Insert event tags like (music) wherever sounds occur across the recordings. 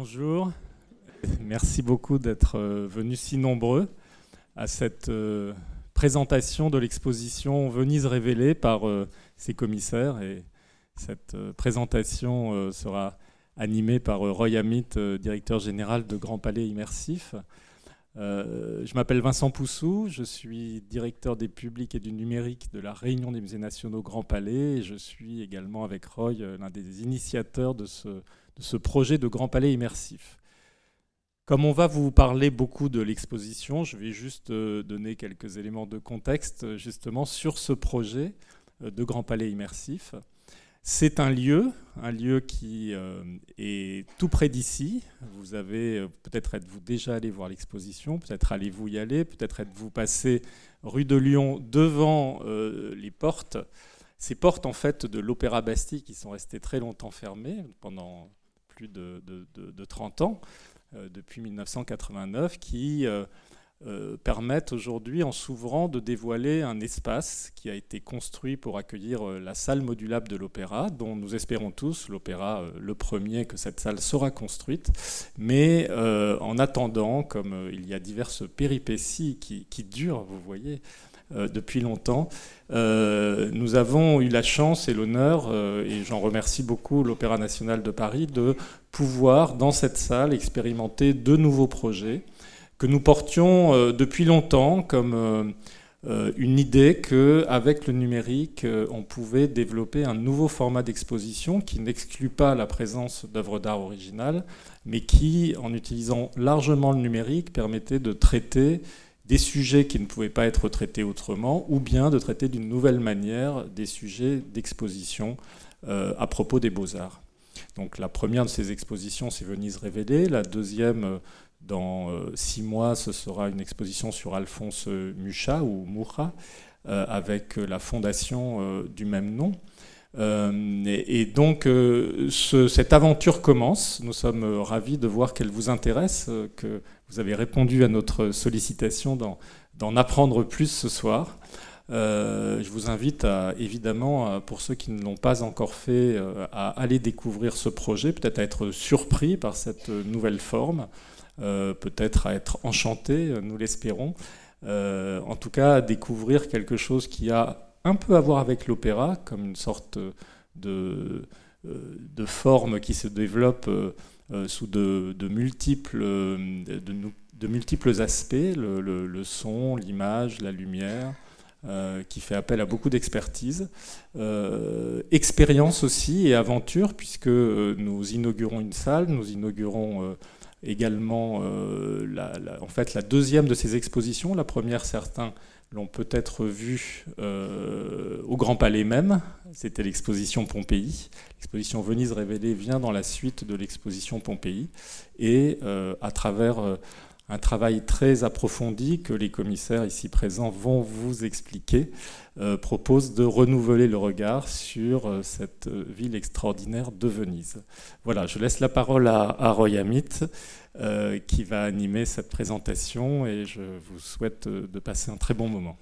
Bonjour, merci beaucoup d'être euh, venus si nombreux à cette euh, présentation de l'exposition Venise révélée par euh, ses commissaires. Et cette présentation sera animée par Roy Amit, directeur général de Grand Palais Immersif. je m'appelle Vincent Poussou, je suis directeur des publics et du numérique de la Réunion des musées nationaux Grand Palais je suis également avec Roy l'un des initiateurs de ce ce projet de Grand Palais immersif. Comme on va vous parler beaucoup de l'exposition, je vais juste euh, donner quelques éléments de contexte euh, justement sur ce projet euh, de Grand Palais immersif. C'est un lieu, un lieu qui est tout près d'ici. Vous avez peut-être êtes-vous déjà allé voir l'exposition, peut-être allez-vous y aller, peut-être êtes-vous passé rue de Lyon devant les portes. Ces portes en fait de l'Opéra Bastille qui sont restées très longtemps fermées pendant plus de, 30 ans, euh, depuis 1989, qui euh, euh, permettent aujourd'hui, en s'ouvrant, de dévoiler un espace qui a été construit pour accueillir la salle modulable de l'opéra, dont nous espérons tous, l'opéra le premier, que cette salle sera construite. Mais en attendant, comme il y a diverses péripéties qui, durent, vous voyez, depuis longtemps. Euh, nous avons eu la chance et l'honneur, euh, et j'en remercie beaucoup l'Opéra national de Paris, de pouvoir, dans cette salle, expérimenter de nouveaux projets que nous portions depuis longtemps comme une idée qu'avec le numérique, on pouvait développer un nouveau format d'exposition qui n'exclut pas la présence d'œuvres d'art originales, mais qui, en utilisant largement le numérique, permettait de traiter des sujets qui ne pouvaient pas être traités autrement, ou bien de traiter d'une nouvelle manière des sujets d'exposition euh, à propos des beaux-arts. Donc la première de ces expositions, c'est Venise révélée. La deuxième, euh, dans euh, six mois, ce sera une exposition sur Alphonse Mucha ou Moura, avec la fondation du même nom. Et, donc, cette aventure commence. Nous sommes ravis de voir qu'elle vous intéresse, que vous avez répondu à notre sollicitation d'en apprendre plus ce soir. Euh, je vous invite évidemment, pour ceux qui ne l'ont pas encore fait, euh, à aller découvrir ce projet, peut-être à être surpris par cette nouvelle forme, euh, peut-être à être enchanté, nous l'espérons. en tout cas, à découvrir quelque chose qui a un peu à voir avec l'opéra, comme une sorte de, de forme qui se développe euh, sous de, multiples, euh, de, multiples aspects, le, son, l'image, la lumière. Euh, qui fait appel à beaucoup d'expertise, expérience aussi et aventure, puisque nous inaugurons une salle, nous inaugurons également la, en fait, la deuxième de ces expositions. La première, certains l'ont peut-être vu euh, au Grand Palais même. C'était l'exposition Pompéi. L'exposition Venise révélée vient dans la suite de l'exposition Pompéi. Et euh, à travers euh, un travail très approfondi que les commissaires ici présents vont vous expliquer, propose de renouveler le regard sur cette ville extraordinaire de Venise. Voilà, je laisse la parole à, à Roy Amit. Euh, qui va animer cette présentation et je vous souhaite euh, de passer un très bon moment.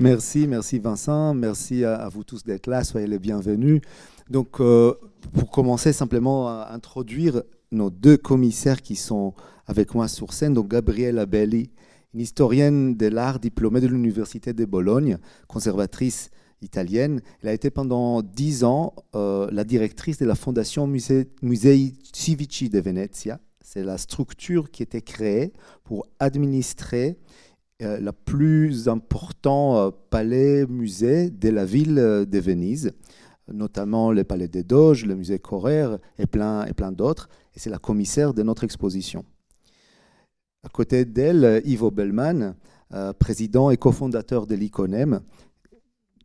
Merci, merci Vincent, merci à, vous tous d'être là, soyez les bienvenus. Donc, euh, pour commencer, simplement à introduire nos deux commissaires qui sont avec moi sur scène. Donc, Gabrielle Abelli, une historienne de l'art diplômée de l'Université de Bologne, conservatrice italienne. Elle a été pendant dix ans euh, la directrice de la fondation Musei Civici de Venezia. C'est la structure qui était créée pour administrer euh, le plus important euh, palais-musée de la ville de Venise, notamment le palais des Doges, le musée Correr et plein, et plein d'autres. Et c'est la commissaire de notre exposition. À côté d'elle, Ivo Bellman, président et cofondateur de l'ICONEM,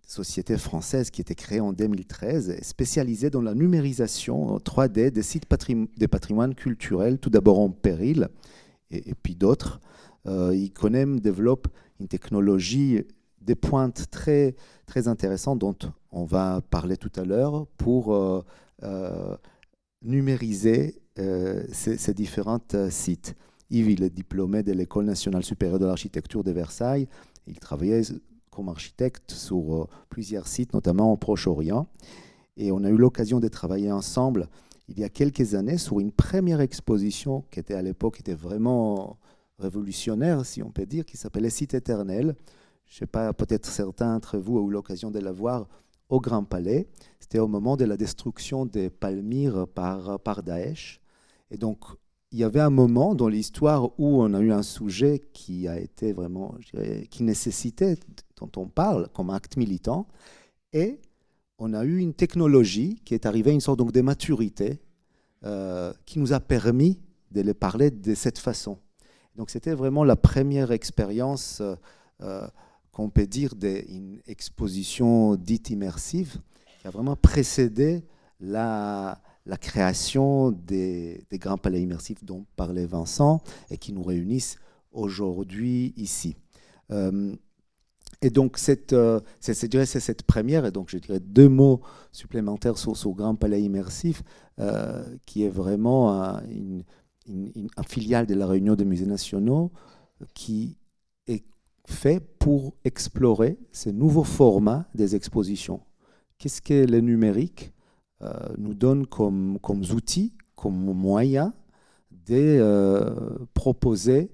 société française qui était créée en 2013, spécialisée dans la numérisation 3D des sites des patrimoines culturels, tout d'abord en péril, et, puis d'autres. Euh, Iconem développe une technologie des pointes très, très intéressantes dont on va parler tout à l'heure pour euh, euh, numériser euh, ces, ces, différents sites. Yves, est diplômé de l'École nationale supérieure de l'architecture de Versailles. Il travaillait architecte sur euh, plusieurs sites, notamment au Proche-Orient. Et on a eu l'occasion de travailler ensemble il y a quelques années sur une première exposition qui était à l'époque était vraiment révolutionnaire, si on peut dire, qui s'appelait Site éternel. Je ne sais pas, peut-être certains d'entre vous ont eu l'occasion de la voir au Grand Palais. C'était au moment de la destruction des Palmyres par, par Daesh. Et donc, il y avait un moment dans l'histoire où on a eu un sujet qui a été vraiment, je dirais, qui nécessitait, dont on parle comme acte militant, et on a eu une technologie qui est arrivée, une sorte donc, de maturité, euh, qui nous a permis de les parler de cette façon. Donc c'était vraiment la première expérience, euh, euh, qu'on peut dire, d'une exposition dite immersive, qui a vraiment précédé la, la création des, grands palais immersifs dont parlait Vincent et qui nous réunissent aujourd'hui ici. Euh, et donc, cette, euh, c'est, cette première, et donc je dirais deux mots supplémentaires sur ce grand palais immersif, euh, qui est vraiment un, une, filiale de la Réunion des musées nationaux, qui est fait pour explorer ces nouveaux formats des expositions. Qu'est-ce que le numérique? Nous donne comme, comme outils, comme moyen de euh, proposer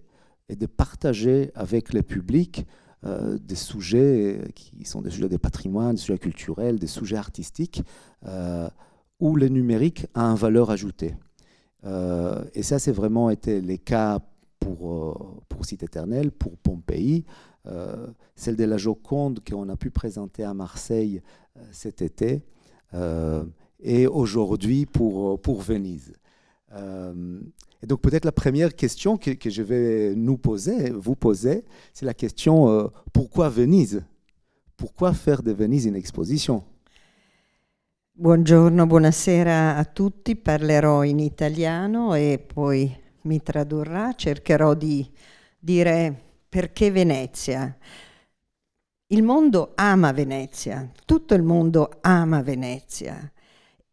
et de partager avec le public euh, des sujets qui sont des sujets de patrimoine, des sujets culturels, des sujets artistiques, où le numérique a une valeur ajoutée. et ça, c'est vraiment été le cas pour, pour Site Éternel, pour Pompéi, celle de la Joconde qu'on a pu présenter à Marseille cet été et aujourd'hui pour, pour Venise. Euh, et donc peut-être la première question que, je vais nous poser, vous poser, c'est la question euh, pourquoi Venise? Pourquoi faire de Venise une exposition? Buongiorno, buonasera a tutti, parlerò in italiano e poi mi tradurrà, cercherò di dire perché Venezia. Il mondo ama Venezia, tutto il mondo ama Venezia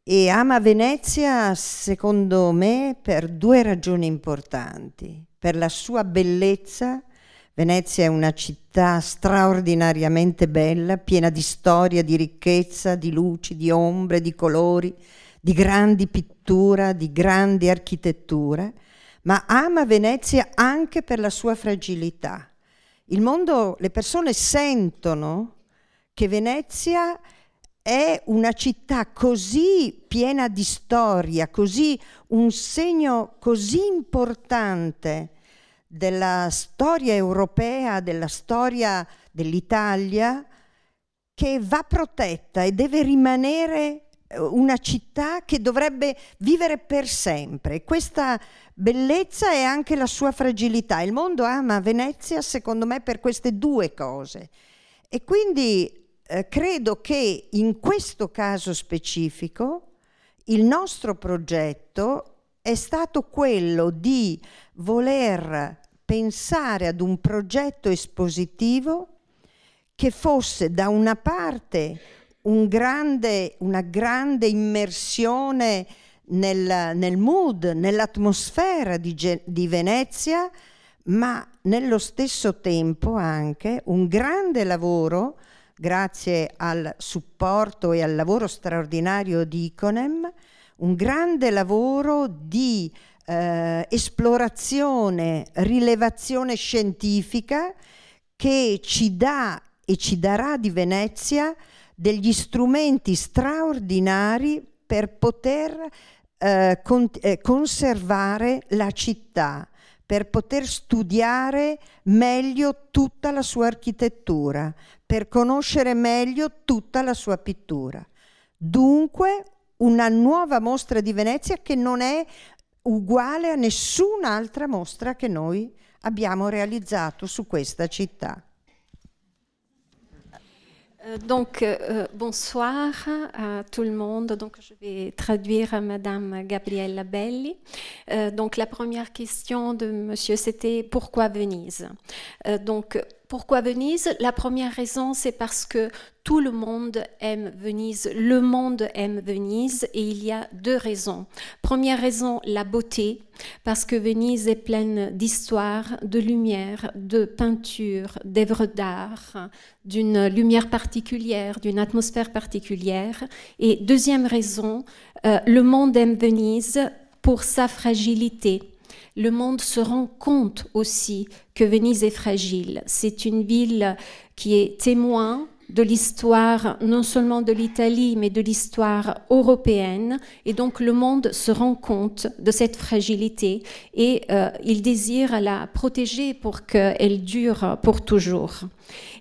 e ama Venezia, secondo me, per due ragioni importanti. Per la sua bellezza, Venezia è una città straordinariamente bella, piena di storia, di ricchezza, di luci, di ombre, di colori, di grandi pittura, di grandi architetture, ma ama Venezia anche per la sua fragilità. Il mondo, le persone sentono che Venezia è una città così piena di storia, così un segno così importante della storia europea, della storia dell'Italia, che va protetta e deve rimanere eh, una città che dovrebbe vivere per sempre. Questa bellezza è anche la sua fragilità. Il mondo ama Venezia, secondo me, per queste due cose. E quindi eh, credo che in questo caso specifico il nostro progetto è stato quello di voler pensare ad un progetto espositivo che fosse da una parte un grande, una grande immersione nel, nel mood, nell'atmosfera di, di Venezia, ma nello stesso tempo anche un grande lavoro grazie al supporto e al lavoro straordinario di Iconem, un grande lavoro di eh, esplorazione, rilevazione scientifica che ci dà e ci darà di Venezia degli strumenti straordinari per poter eh, con- eh, conservare la città, per poter studiare meglio tutta la sua architettura, per conoscere meglio tutta la sua pittura. Dunque una nuova mostra di Venezia che non è uguale a nessun'altra mostra che noi abbiamo realizzato su questa città. Euh, donc, euh, bonsoir à tout le monde. Donc, je vais traduire Madame Gabriella Belli. Euh, donc, la première question de Monsieur, c'était pourquoi Venise Donc, pourquoi Venise? La première raison, c'est parce que tout le monde aime Venise, le monde aime Venise, et il y a deux raisons. Première raison, la beauté, parce que Venise est pleine d'histoire, de lumière, de peinture, d'œuvres d'art, d'une lumière particulière, d'une atmosphère particulière. Et deuxième raison, euh, le monde aime Venise pour sa fragilité le monde se rend compte aussi que Venise est fragile. C'est une ville qui est témoin de l'histoire non seulement de l'Italie, mais de l'histoire européenne. Et donc le monde se rend compte de cette fragilité et euh, il désire la protéger pour qu'elle dure pour toujours.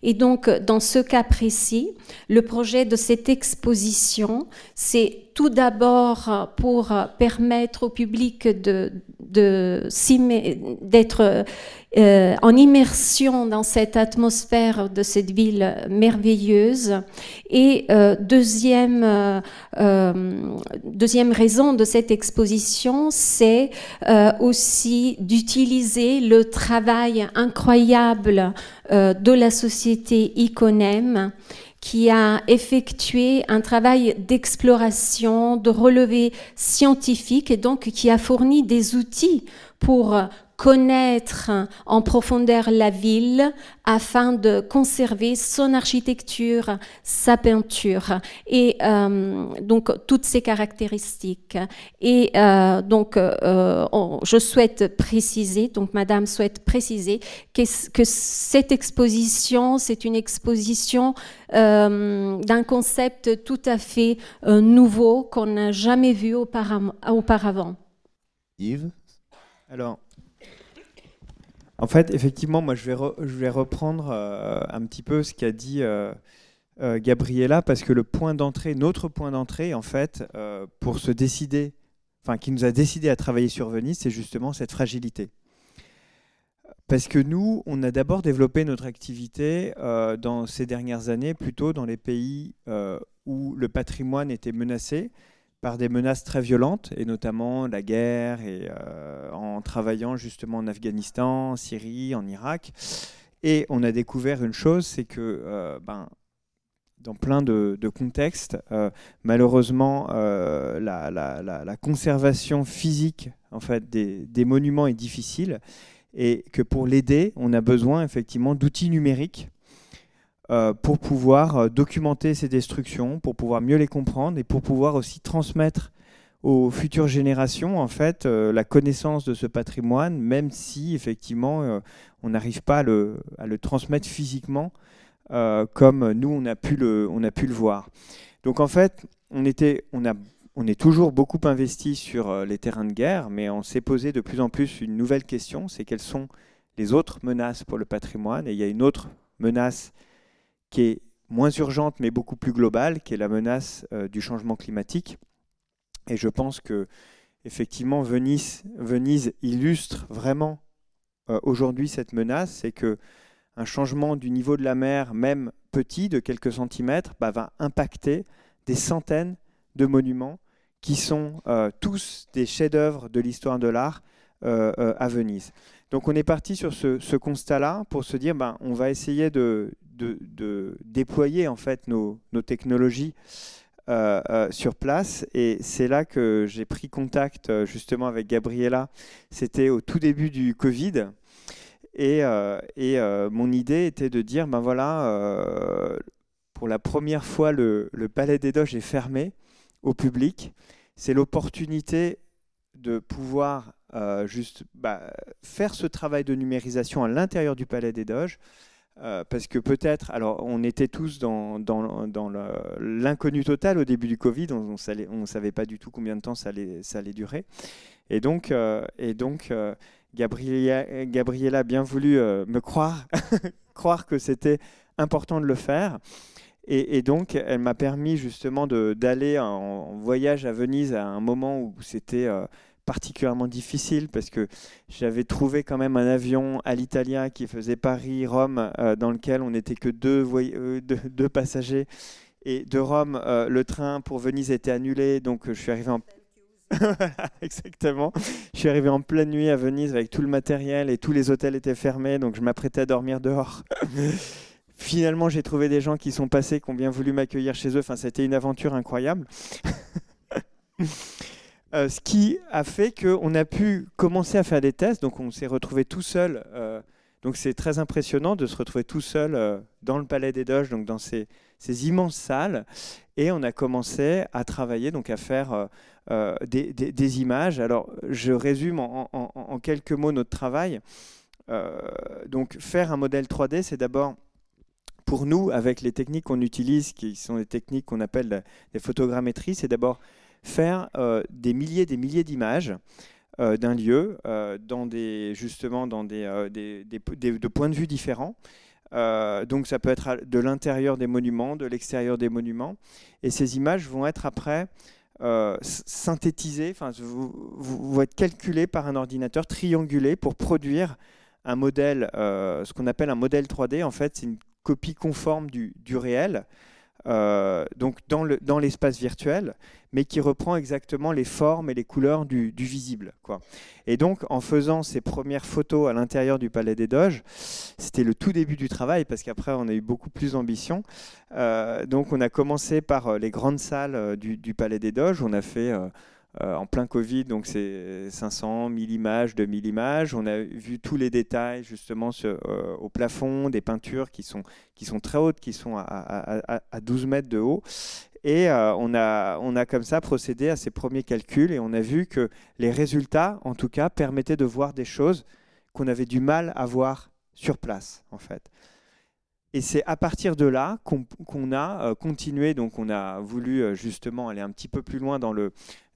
Et donc dans ce cas précis, le projet de cette exposition, c'est tout d'abord pour permettre au public d'être euh, en immersion dans cette atmosphère de cette ville merveilleuse. Et euh, deuxième, euh, deuxième raison de cette exposition, c'est aussi d'utiliser le travail incroyable de la société Iconem qui a effectué un travail d'exploration, de relevé scientifique et donc qui a fourni des outils pour connaître en profondeur la ville afin de conserver son architecture, sa peinture et euh, donc toutes ses caractéristiques. Et euh, donc euh, je souhaite préciser, donc Madame souhaite préciser que, que cette exposition, c'est une exposition d'un concept tout à fait nouveau qu'on n'a jamais vu auparavant. Yves? Alors, en fait, effectivement, moi, je vais, reprendre euh, un petit peu ce qu'a dit euh, euh, Gabriella, parce que le point d'entrée, notre point d'entrée, en fait, pour se décider, enfin, qui nous a décidé à travailler sur Venise, c'est justement cette fragilité. Parce que nous, on a d'abord développé notre activité dans ces dernières années, plutôt dans les pays où le patrimoine était menacé, par des menaces très violentes, et notamment la guerre, et euh, en travaillant justement en Afghanistan, en Syrie, en Irak. Et on a découvert une chose, c'est que euh, ben, dans plein de, contextes, euh, malheureusement, la, conservation physique en fait, des, des, monuments est difficile, et que pour l'aider, on a besoin effectivement d'outils numériques euh, pour pouvoir euh, documenter ces destructions, pour pouvoir mieux les comprendre et pour pouvoir aussi transmettre aux futures générations en fait euh, la connaissance de ce patrimoine, même si effectivement on n'arrive pas à le, transmettre physiquement comme nous on a pu le, on a pu le voir. Donc en fait on était, on a on est toujours beaucoup investi sur les terrains de guerre, mais on s'est posé de plus en plus une nouvelle question, c'est quelles sont les autres menaces pour le patrimoine. Et il y a une autre menace qui est moins urgente mais beaucoup plus globale, qui est la menace euh, du changement climatique. Et je pense que effectivement Venise, illustre vraiment euh, aujourd'hui cette menace, c'est que un changement du niveau de la mer, même petit, de quelques centimètres, bah, va impacter des centaines de monuments qui sont euh, tous des chefs-d'œuvre de l'histoire de l'art à Venise. Donc on est parti sur ce, constat-là pour se dire, ben, on va essayer de, de, déployer en fait nos, technologies euh, euh, sur place. Et c'est là que j'ai pris contact euh, justement avec Gabriella. C'était au tout début du Covid. Et, et mon idée était de dire, ben voilà, pour la première fois, le, Palais des Doges est fermé au public. C'est l'opportunité de pouvoir juste bah, faire ce travail de numérisation à l'intérieur du Palais des Doges, euh, parce que peut-être, alors on était tous dans, l'inconnu total au début du Covid, on ne savait pas du tout combien de temps ça allait, durer. Et donc, euh, euh, a bien voulu me croire, (laughs) croire que c'était important de le faire. Et donc, elle m'a permis justement d'aller en, voyage à Venise à un moment où c'était particulièrement difficile parce que j'avais trouvé quand même un avion à l'italien qui faisait Paris-Rome euh, dans lequel on n'était que deux, euh, (laughs) deux, passagers. Et de Rome, euh, le train pour Venise était annulé, donc je suis arrivé en... (laughs) exactement. Je suis arrivé en pleine nuit à Venise avec tout le matériel et tous les hôtels étaient fermés, donc je m'apprêtais à dormir dehors. (laughs) Finalement, j'ai trouvé des gens qui sont passés, qui ont bien voulu m'accueillir chez eux. Enfin, c'était une aventure incroyable. Euh, ce qui a fait qu'on a pu commencer à faire des tests. Donc, on s'est retrouvé tout seul. Euh, donc, c'est très impressionnant de se retrouver tout seul euh, dans le Palais des Doges, donc dans ces, immenses salles. Et on a commencé à travailler, donc à faire des, images. Alors, je résume en, en quelques mots notre travail. donc, faire un modèle 3D, c'est d'abord pour nous, avec les techniques qu'on utilise, qui sont des techniques qu'on appelle des photogrammétries, c'est d'abord faire euh, des milliers des milliers d'images euh, d'un lieu, euh, justement dans des, de points de vue différents. donc ça peut être de l'intérieur des monuments, de l'extérieur des monuments. Et ces images vont être après synthétisées, enfin, vont être calculées par un ordinateur, triangulées pour produire un modèle, ce qu'on appelle un modèle 3D. En fait, c'est une copie conforme du réel, euh, donc dans l'espace dans virtuel, mais qui reprend exactement les formes et les couleurs du, visible. Quoi. Et donc, en faisant ces premières photos à l'intérieur du Palais des Doges, c'était le tout début du travail, parce qu'après, on a eu beaucoup plus d'ambition. Euh, donc, on a commencé par euh, les grandes salles du, Palais des Doges. On a fait en plein Covid, donc c'est 500, 1000 images, 2000 images. On a vu tous les détails justement euh, au plafond, des peintures qui sont, qui sont très hautes, qui sont à, 12 mètres de haut. Et euh, on, a, on a comme ça procédé à ces premiers calculs et on a vu que les résultats, en tout cas, permettaient de voir des choses qu'on avait du mal à voir sur place, en fait. Et c'est à partir de là qu'on a continué, donc on a voulu justement aller un petit peu plus loin dans le,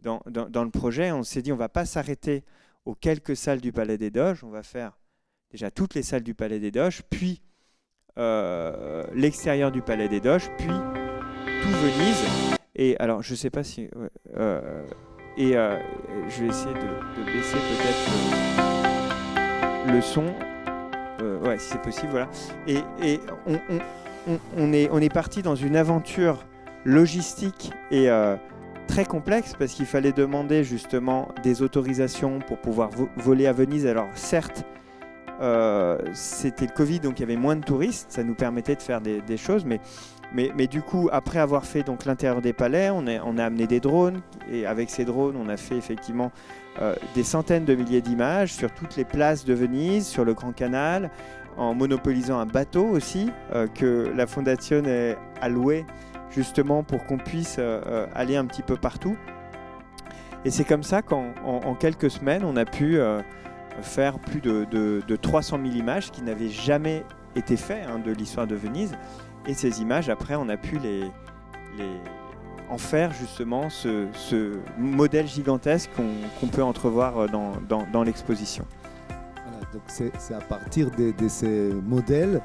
dans, le projet, on s'est dit on va pas s'arrêter aux quelques salles du Palais des Doges, on va faire déjà toutes les salles du Palais des Doges, puis euh, l'extérieur du Palais des Doges, puis tout Venise. Et alors, je sais pas si. Euh, et euh, je vais essayer de, baisser peut-être le, son. ouais, si c'est possible, voilà. Et, on, est, on est parti dans une aventure logistique et très complexe parce qu'il fallait demander justement des autorisations pour pouvoir voler à Venise. Alors certes, euh, c'était le Covid, donc il y avait moins de touristes, ça nous permettait de faire des, choses, mais, mais, mais, du coup, après avoir fait donc l'intérieur des palais, on a, on a amené des drones, et avec ces drones, on a fait effectivement euh, des centaines de milliers d'images sur toutes les places de Venise, sur le Grand Canal, en monopolisant un bateau aussi, euh, que la Fondation a loué justement pour qu'on puisse euh, euh, aller un petit peu partout. Et c'est comme ça qu'en quelques semaines, on a pu euh, faire plus de, 300 000 images qui n'avaient jamais été faites hein, de l'histoire de Venise. Et ces images, après, on a pu les, en faire justement ce, modèle gigantesque qu'on peut entrevoir dans, l'exposition. c'est à partir de, de, ces modèles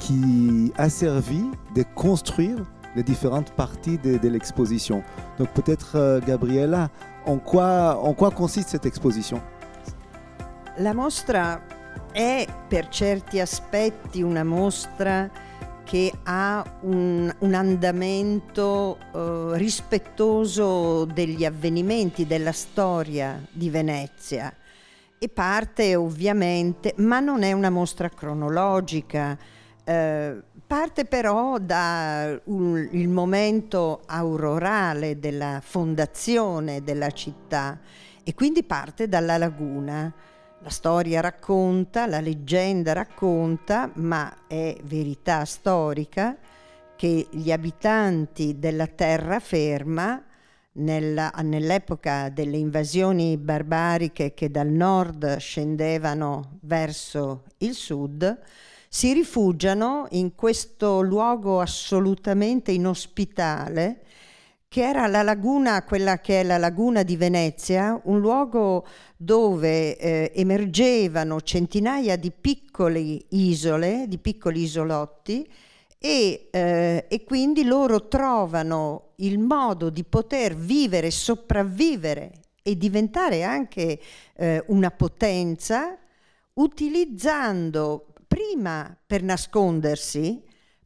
qui a servi de construire les différentes parties de, de l'exposition. Donc peut-être, euh, Gabriella, en quoi, en quoi consiste cette exposition La mostra è per certi aspetti una mostra che ha un, un andamento eh, rispettoso degli avvenimenti, della storia di Venezia e parte ovviamente, ma non è una mostra cronologica. Eh, parte però dal momento aurorale della fondazione della città e quindi parte dalla laguna. La storia racconta, la leggenda racconta, ma è verità storica che gli abitanti della terraferma nella, nell'epoca delle invasioni barbariche che dal nord scendevano verso il sud, si rifugiano in questo luogo assolutamente inospitale che era la laguna, quella che è la laguna di Venezia, un luogo dove eh, emergevano centinaia di piccole isole, di piccoli isolotti, e, eh, e, quindi loro trovano il modo di poter vivere, sopravvivere e diventare anche eh, una potenza utilizzando prima per nascondersi,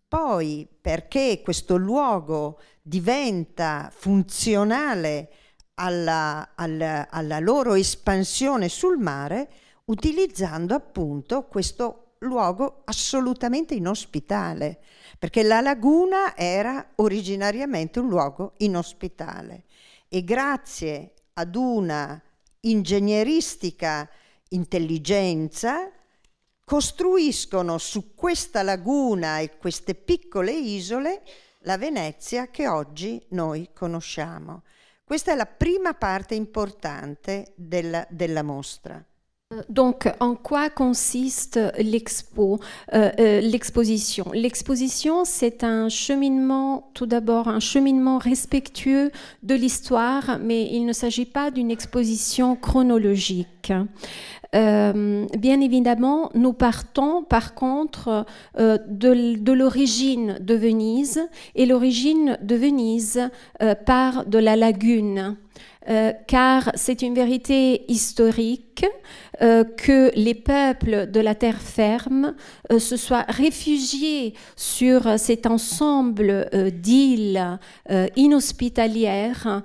poi perché questo luogo diventa funzionale alla, alla, alla loro espansione sul mare utilizzando appunto questo luogo assolutamente inospitale, perché la laguna era originariamente un luogo inospitale. E grazie ad una ingegneristica intelligenza costruiscono su questa laguna e queste piccole isole la Venezia che oggi noi conosciamo. Questa è la prima parte importante della, della mostra. Donc, en quoi consiste l'expo, euh, euh, l'exposition? L'exposition, c'est un cheminement, tout d'abord, un cheminement respectueux de l'histoire, mais il ne s'agit pas d'une exposition chronologique. Euh, bien évidemment, nous partons par contre de, l'origine de Venise et l'origine de Venise part de la lagune. Car c'est une vérité historique euh, que les peuples de la terre ferme euh, se soient réfugiés sur cet ensemble d'îles inhospitalières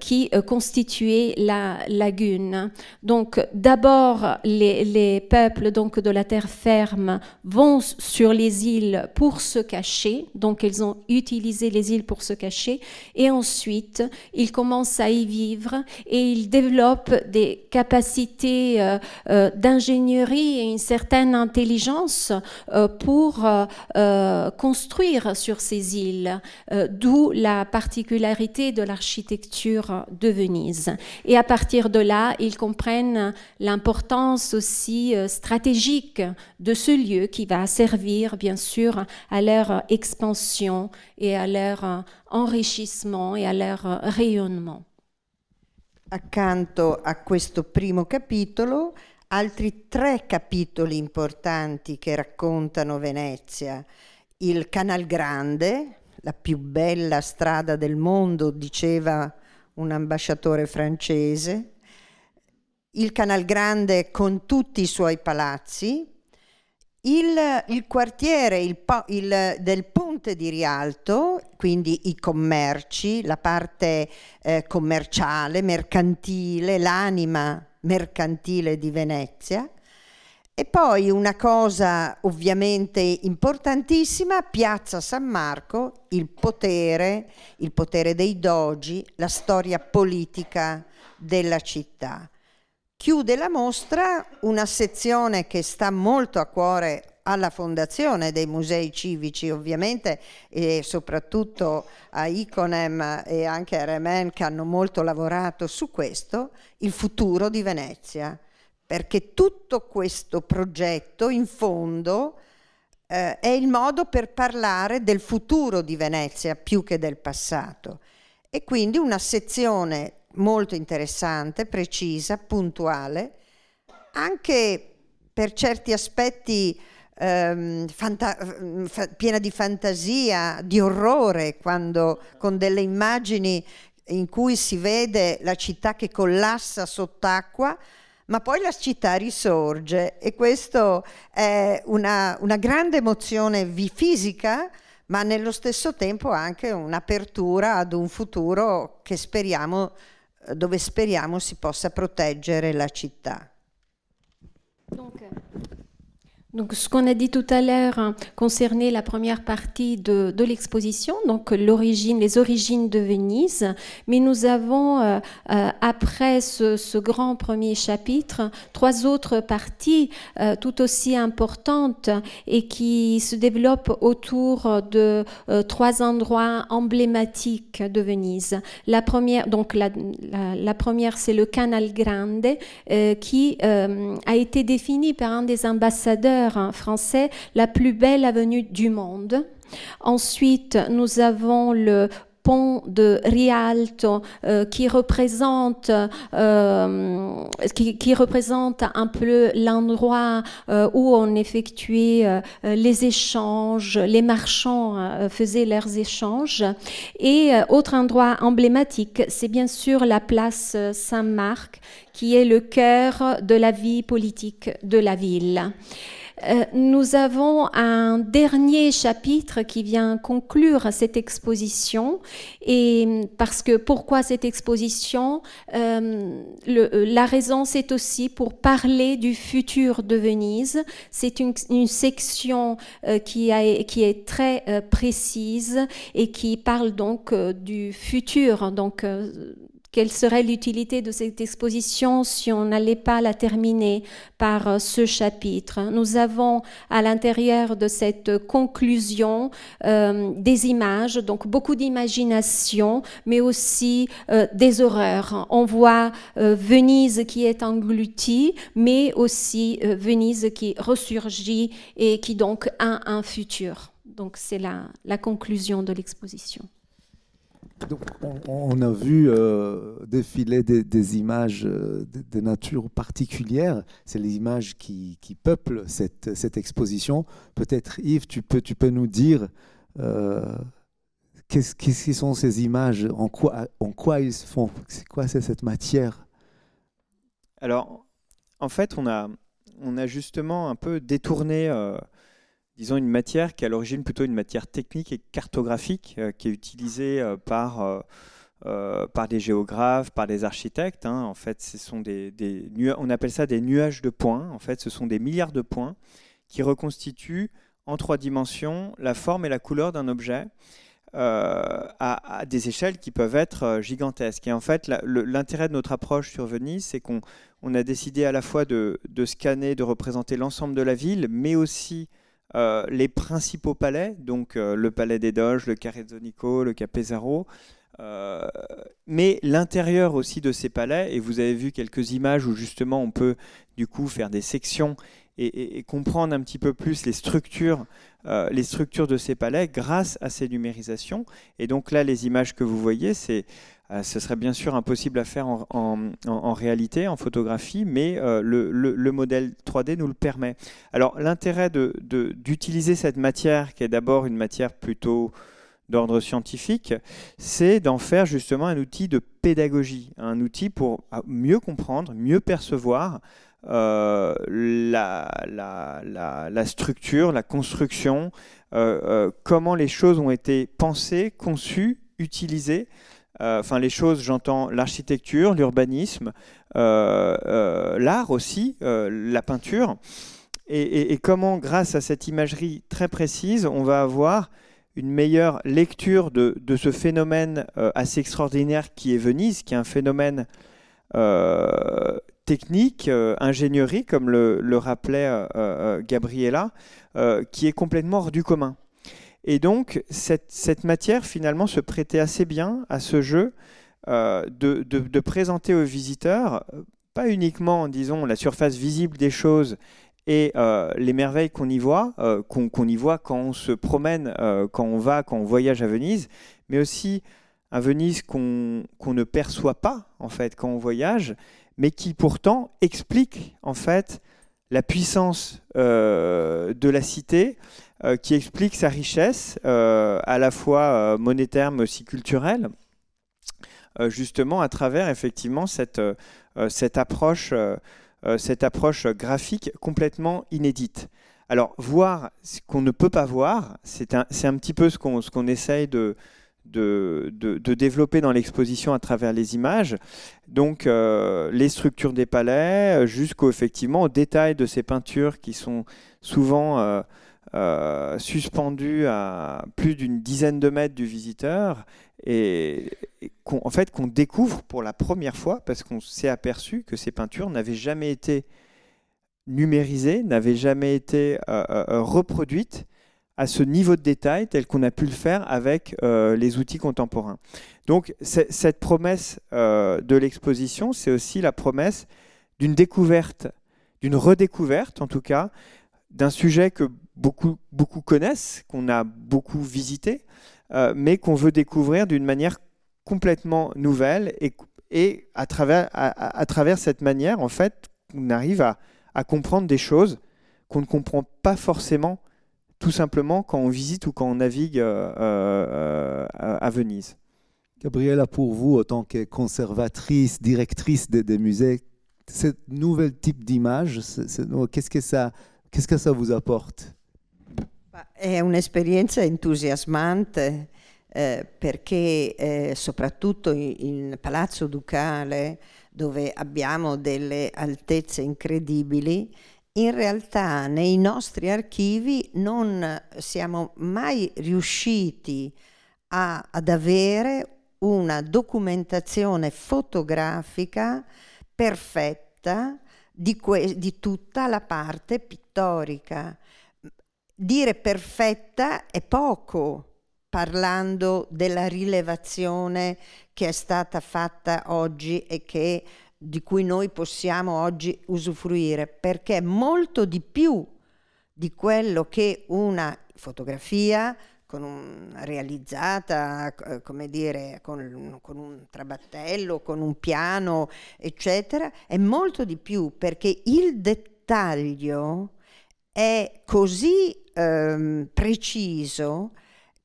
qui constituaient la lagune. Donc d'abord, les, les, peuples donc, de la terre ferme vont sur les îles pour se cacher, donc ils ont utilisé les îles pour se cacher, et ensuite ils commencent à y vivre et ils développent des capacités euh, euh, d'ingénierie et une certaine intelligence euh, pour construire sur ces îles, d'où la particularité de l'architecture de Venise. Et à partir de là, ils comprennent l'importance aussi stratégique de ce lieu qui va servir bien sûr à leur expansion et à leur enrichissement et à leur rayonnement. Accanto a questo primo capitolo altri tre capitoli importanti che raccontano Venezia. Il Canal Grande, la più bella strada del mondo, diceva un ambasciatore francese, il Canal Grande con tutti i suoi palazzi, il, il quartiere il, il, del ponte di Rialto, quindi i commerci, la parte eh, commerciale, mercantile, l'anima mercantile di Venezia. E poi una cosa ovviamente importantissima, Piazza San Marco, il potere, il potere dei dogi, la storia politica della città. Chiude la mostra una sezione che sta molto a cuore alla Fondazione dei Musei Civici ovviamente e soprattutto a Iconem e anche a Remen che hanno molto lavorato su questo, il futuro di Venezia, perché tutto questo progetto in fondo eh, è il modo per parlare del futuro di Venezia più che del passato. E quindi una sezione molto interessante, precisa, puntuale, anche per certi aspetti ehm, fanta- fa- piena di fantasia, di orrore, quando con delle immagini in cui si vede la città che collassa sott'acqua, ma poi la città risorge. E questo è una, una grande emozione fisica, ma nello stesso tempo anche un'apertura ad un futuro che speriamo dove speriamo si possa proteggere la città. Donc, Donc, ce qu'on a dit tout à l'heure hein, concernait la première partie de, l'exposition, donc l'origine, les origines de Venise. Mais nous avons, euh, euh, après ce, grand premier chapitre, trois autres parties euh, tout aussi importantes et qui se développent autour de trois endroits emblématiques de Venise. La première, donc la, première, c'est le Canal Grande, qui a été défini par un des ambassadeurs français, la plus belle avenue du monde. Ensuite, nous avons le pont de Rialto euh, qui représente euh, qui, représente un peu l'endroit euh, où on effectuait les échanges, les marchands faisaient leurs échanges. Et autre endroit emblématique, c'est bien sûr la place Saint-Marc qui est le cœur de la vie politique de la ville. Euh, nous avons un dernier chapitre qui vient conclure cette exposition. Et parce que pourquoi cette exposition? Euh, La raison, c'est aussi pour parler du futur de Venise. C'est une, section euh, qui, qui, est très précise et qui parle donc du futur. Donc, quelle serait l'utilité de cette exposition si on n'allait pas la terminer par euh, ce chapitre Nous avons à l'intérieur de cette conclusion euh, des images, donc beaucoup d'imagination, mais aussi euh, des horreurs. On voit Venise qui est engloutie, mais aussi Venise qui ressurgit et qui donc a un futur. Donc c'est la, la conclusion de l'exposition. On, a vu euh, défiler des, images euh, de, nature particulière. C'est les images qui, peuplent cette, exposition. Peut-être Yves, tu peux, nous dire euh, qu'est-ce qui sont ces images, en quoi, ils se font, c'est quoi c'est cette matière? Alors, en fait, on a justement un peu détourné disons, une matière qui est à l'origine plutôt une matière technique et cartographique, euh, qui est utilisée euh, par, euh, par des géographes, par des architectes. Hein. En fait, ce sont des, on appelle ça des nuages de points. En fait, ce sont des milliards de points qui reconstituent en trois dimensions la forme et la couleur d'un objet. à, des échelles qui peuvent être gigantesques. Et en fait, l'intérêt de notre approche sur Venise, c'est qu'on on a décidé à la fois de, de scanner, de représenter l'ensemble de la ville, mais aussi euh, les principaux palais, donc euh, le palais des Doges, le Carrezzonico, le Capesaro, euh, mais l'intérieur aussi de ces palais, et vous avez vu quelques images où justement on peut du coup faire des sections et, comprendre un petit peu plus les structures, les structures de ces palais grâce à ces numérisations. Et donc là, les images que vous voyez, c'est euh, ce serait bien sûr impossible à faire en, réalité, en photographie, mais euh, le, modèle 3D nous le permet. Alors l'intérêt d'utiliser cette matière, qui est d'abord une matière plutôt d'ordre scientifique, c'est d'en faire justement un outil de pédagogie, un outil pour mieux comprendre, mieux percevoir euh, la, structure, la construction, comment les choses ont été pensées, conçues, utilisées enfin les choses, j'entends l'architecture, l'urbanisme, euh, euh, l'art aussi, la peinture, et, comment grâce à cette imagerie très précise, on va avoir une meilleure lecture de, ce phénomène assez extraordinaire qui est Venise, qui est un phénomène technique, ingénierie, comme le, le rappelait Gabriella, qui est complètement hors du commun. Et donc, cette, matière, finalement, se prêtait assez bien à ce jeu euh, de, présenter aux visiteurs, euh, pas uniquement, disons, la surface visible des choses et euh, les merveilles qu'on y voit, qu'on y voit quand on se promène, quand on va, quand on voyage à Venise, mais aussi un Venise qu'on ne perçoit pas, en fait, quand on voyage, mais qui pourtant explique, en fait, la puissance de la cité, euh, qui explique sa richesse, euh, à la fois euh, monétaire mais aussi culturelle, justement à travers effectivement cette, approche, graphique complètement inédite. Alors, voir ce qu'on ne peut pas voir, c'est un, petit peu ce qu'on qu'on essaye de, de, de, développer dans l'exposition à travers les images. Donc, les structures des palais, jusqu'au effectivement au détail de ces peintures qui sont souvent euh, suspendu à plus d'une dizaine de mètres du visiteur et, fait qu'on découvre pour la première fois parce qu'on s'est aperçu que ces peintures n'avaient jamais été numérisées, n'avaient jamais été euh, euh, reproduites à ce niveau de détail tel qu'on a pu le faire avec les outils contemporains. Donc cette promesse de l'exposition, c'est aussi la promesse d'une découverte, d'une redécouverte en tout cas, d'un sujet que beaucoup, beaucoup connaissent, qu'on a beaucoup visité, euh, mais qu'on veut découvrir d'une manière complètement nouvelle et, et à, travers, à, travers cette manière, en fait, on arrive à comprendre des choses qu'on ne comprend pas forcément tout simplement quand on visite ou quand on navigue euh, euh, à Venise. Gabriela, pour vous, en tant que conservatrice, directrice des, des musées, ce nouvel type d'image, qu'est-ce que ça Qu'est-ce que ça vous apporte? È un'esperienza entusiasmante eh, perché eh, soprattutto in, in Palazzo Ducale, dove abbiamo delle altezze incredibili, in realtà nei nostri archivi non siamo mai riusciti a, ad avere una documentazione fotografica perfetta di, que- di tutta la parte pittorica. Dire perfetta è poco parlando della rilevazione che è stata fatta oggi e che, di cui noi possiamo oggi usufruire, perché molto di più di quello che una fotografia con un, realizzata, eh, come dire, con, con, un trabattello, con un piano, eccetera, è molto di più perché il dettaglio è così ehm, preciso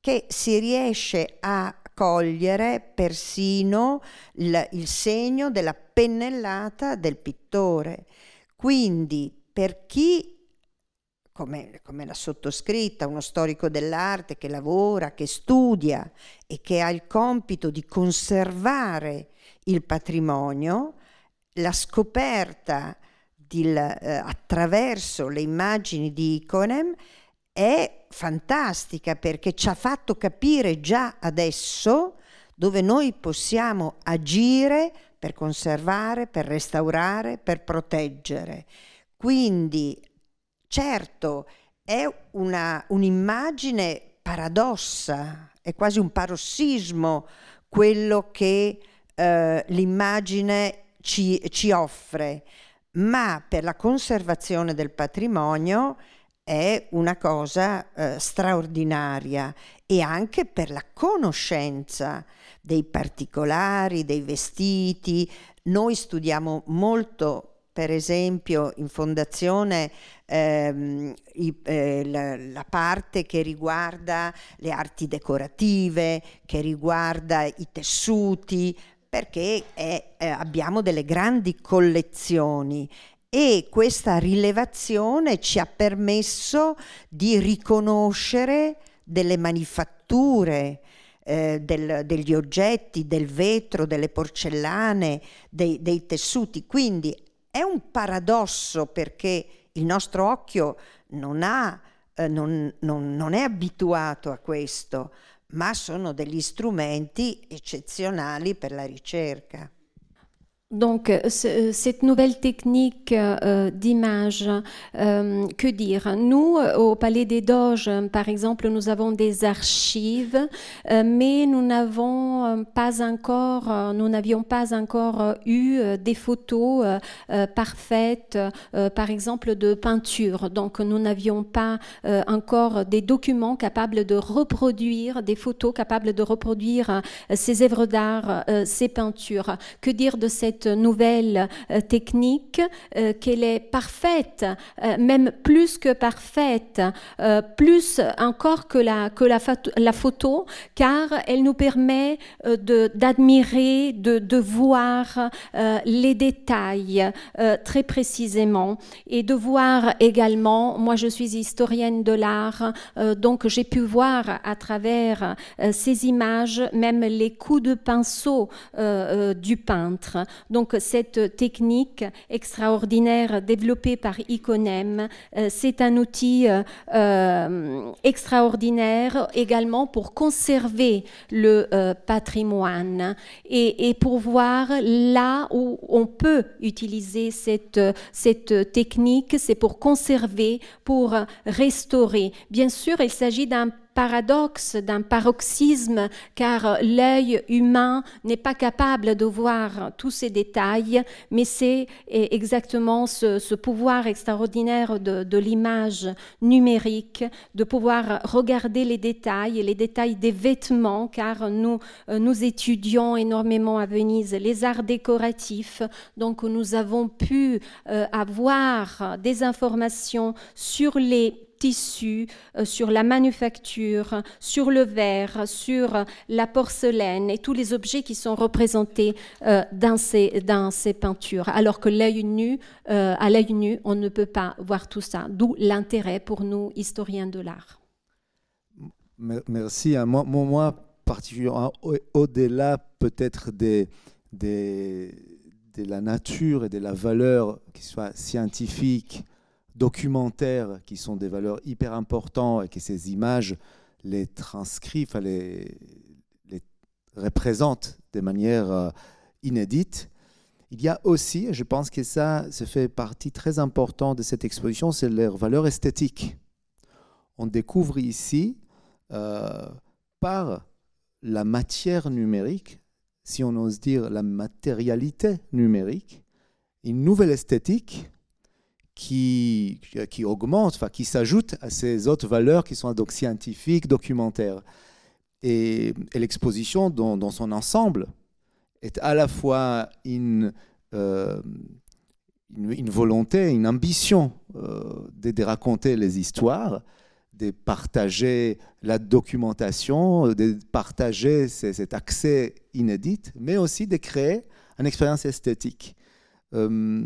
che si riesce a cogliere persino il, il segno della pennellata del pittore. Quindi per chi come, come, la sottoscritta, uno storico dell'arte che lavora, che studia e che ha il compito di conservare il patrimonio, la scoperta di, eh, attraverso le immagini di Iconem è fantastica perché ci ha fatto capire già adesso dove noi possiamo agire per conservare, per restaurare, per proteggere. Quindi Certo, è una, un'immagine paradossa, è quasi un parossismo quello che eh, l'immagine ci, ci offre, ma per la conservazione del patrimonio è una cosa eh, straordinaria e anche per la conoscenza dei particolari, dei vestiti. Noi studiamo molto per esempio in fondazione ehm, i, eh, la, parte che riguarda le arti decorative, che riguarda i tessuti, perché è, eh, abbiamo delle grandi collezioni e questa rilevazione ci ha permesso di riconoscere delle manifatture, eh, del, degli oggetti, del vetro, delle porcellane, dei, dei tessuti. Quindi è un paradosso perché il nostro occhio non, ha, eh, non, non, non è abituato a questo, ma sono degli strumenti eccezionali per la ricerca. Donc, cette nouvelle technique euh, d'image, euh, que dire? Nous, au Palais des Doges, par exemple, nous avons des archives, euh, mais nous n'avons pas encore, nous n'avions pas encore eu des photos parfaites, par exemple, de peinture. Donc, nous n'avions pas encore des documents capables de reproduire, des photos capables de reproduire ces œuvres d'art, ces peintures. Que dire de cette nouvelle euh, technique, euh, qu'elle est parfaite, euh, même plus que parfaite, plus encore que la, photo, car elle nous permet d'admirer, de, voir les détails très précisément et de voir également, moi je suis historienne de l'art, donc j'ai pu voir à travers ces images même les coups de pinceau du peintre. Donc cette technique extraordinaire développée par Iconem, euh, c'est un outil euh, euh, extraordinaire également pour conserver le patrimoine et, pour voir là où on peut utiliser cette, cette technique, c'est pour conserver, pour restaurer. Bien sûr, il s'agit d'un paradoxe, d'un paroxysme, car l'œil humain n'est pas capable de voir tous ces détails, mais c'est exactement ce, pouvoir extraordinaire de, l'image numérique, de pouvoir regarder les détails, les détails des vêtements, car nous, nous étudions énormément à Venise les arts décoratifs, donc nous avons pu euh, avoir des informations sur les tissu, euh, sur la manufacture, sur le verre, sur la porcelaine et tous les objets qui sont représentés euh, dans, ces, dans ces peintures. Alors que l'œil nu, à l'œil nu, on ne peut pas voir tout ça. D'où l'intérêt pour nous, historiens de l'art. Merci. Hein. Moi, moi particulièrement, au-delà peut-être des, de la nature et de la valeur, qui soit scientifique, documentaire, qui sont des valeurs hyper importantes et que ces images les transcrivent, les, les représentent de manière euh, inédite. Il y a aussi, je pense que ça, ça fait partie très importante de cette exposition, c'est leur valeur esthétique. On découvre ici, euh, par la matière numérique, si on ose dire la matérialité numérique, une nouvelle esthétique qui, qui augmente, enfin, qui s'ajoute à ces autres valeurs qui sont donc scientifiques, documentaires. Et, l'exposition dans, son ensemble est à la fois une, euh, une, volonté, une ambition euh, de, raconter les histoires, de partager la documentation, de partager cet accès inédit, mais aussi de créer une expérience esthétique. Euh,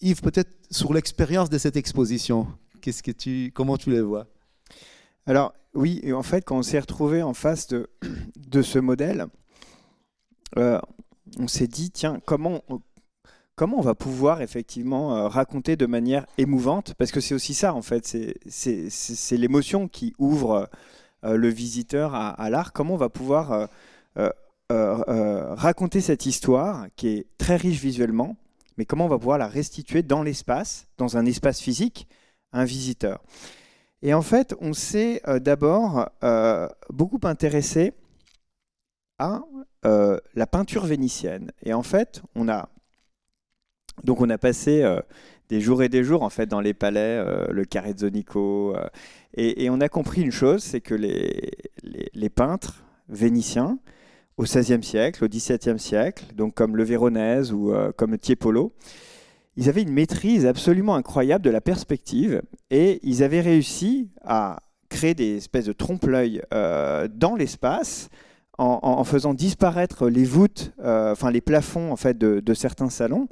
Yves, peut-être sur l'expérience de cette exposition, qu'est-ce que tu, comment tu les vois? Alors oui, en fait, quand on s'est retrouvé en face de, (clears throat) ce modèle, euh, on s'est dit, tiens, comment, comment on va pouvoir effectivement euh, raconter de manière émouvante? Parce que c'est aussi ça, en fait, c'est l'émotion qui ouvre euh, le visiteur à, l'art. Comment on va pouvoir raconter cette histoire qui est très riche visuellement, mais comment on va pouvoir la restituer dans l'espace, dans un espace physique, à un visiteur? Et en fait, on s'est d'abord beaucoup intéressé à la peinture vénitienne. Et en fait, on a donc on a passé euh, des jours et des jours en fait dans les palais, euh, le carré de Zonico, euh, et, on a compris une chose, c'est que les, peintres vénitiens au XVIe siècle, au XVIIe siècle, donc comme le Véronèse ou comme Tiepolo, ils avaient une maîtrise absolument incroyable de la perspective et ils avaient réussi à créer des espèces de trompe-l'œil dans l'espace en, faisant disparaître les voûtes, enfin les plafonds en fait de, certains salons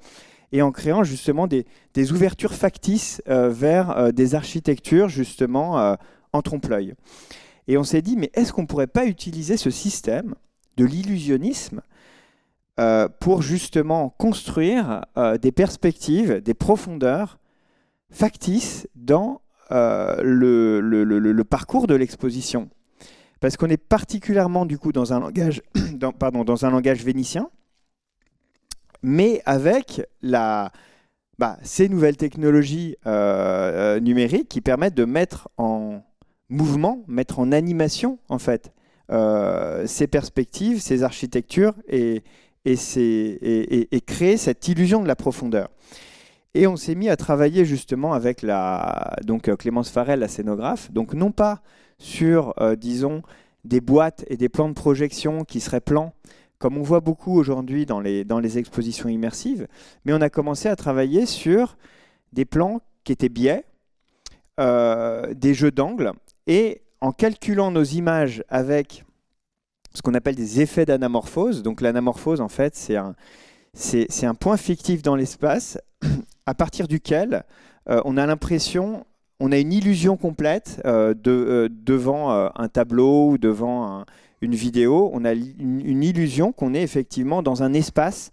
et en créant justement des, ouvertures factices euh, vers euh, des architectures justement euh, en trompe-l'œil. Et on s'est dit, mais est-ce qu'on ne pourrait pas utiliser ce système de l'illusionnisme pour justement construire des perspectives, des profondeurs factices dans le, le, parcours de l'exposition. Parce qu'on est particulièrement du coup dans un langage, (coughs) pardon, dans un langage vénitien, mais avec bah, ces nouvelles technologies euh, euh, numériques qui permettent de mettre en mouvement, mettre en animation en fait euh, ces perspectives, ces architectures et, et, créer cette illusion de la profondeur. Et on s'est mis à travailler justement avec la, donc Clémence Farel, la scénographe, donc non pas sur, disons, des boîtes et des plans de projection qui seraient plans, comme on voit beaucoup aujourd'hui dans les, dans les expositions immersives, mais on a commencé à travailler sur des plans qui étaient biais, euh, des jeux d'angle, et en calculant nos images avec ce qu'on appelle des effets d'anamorphose. Donc l'anamorphose, en fait, c'est un, point fictif dans l'espace (clears throat) à partir duquel euh, on a l'impression, on a une illusion complète euh, de, devant un tableau ou devant un, une vidéo, on a une, illusion qu'on est effectivement dans un espace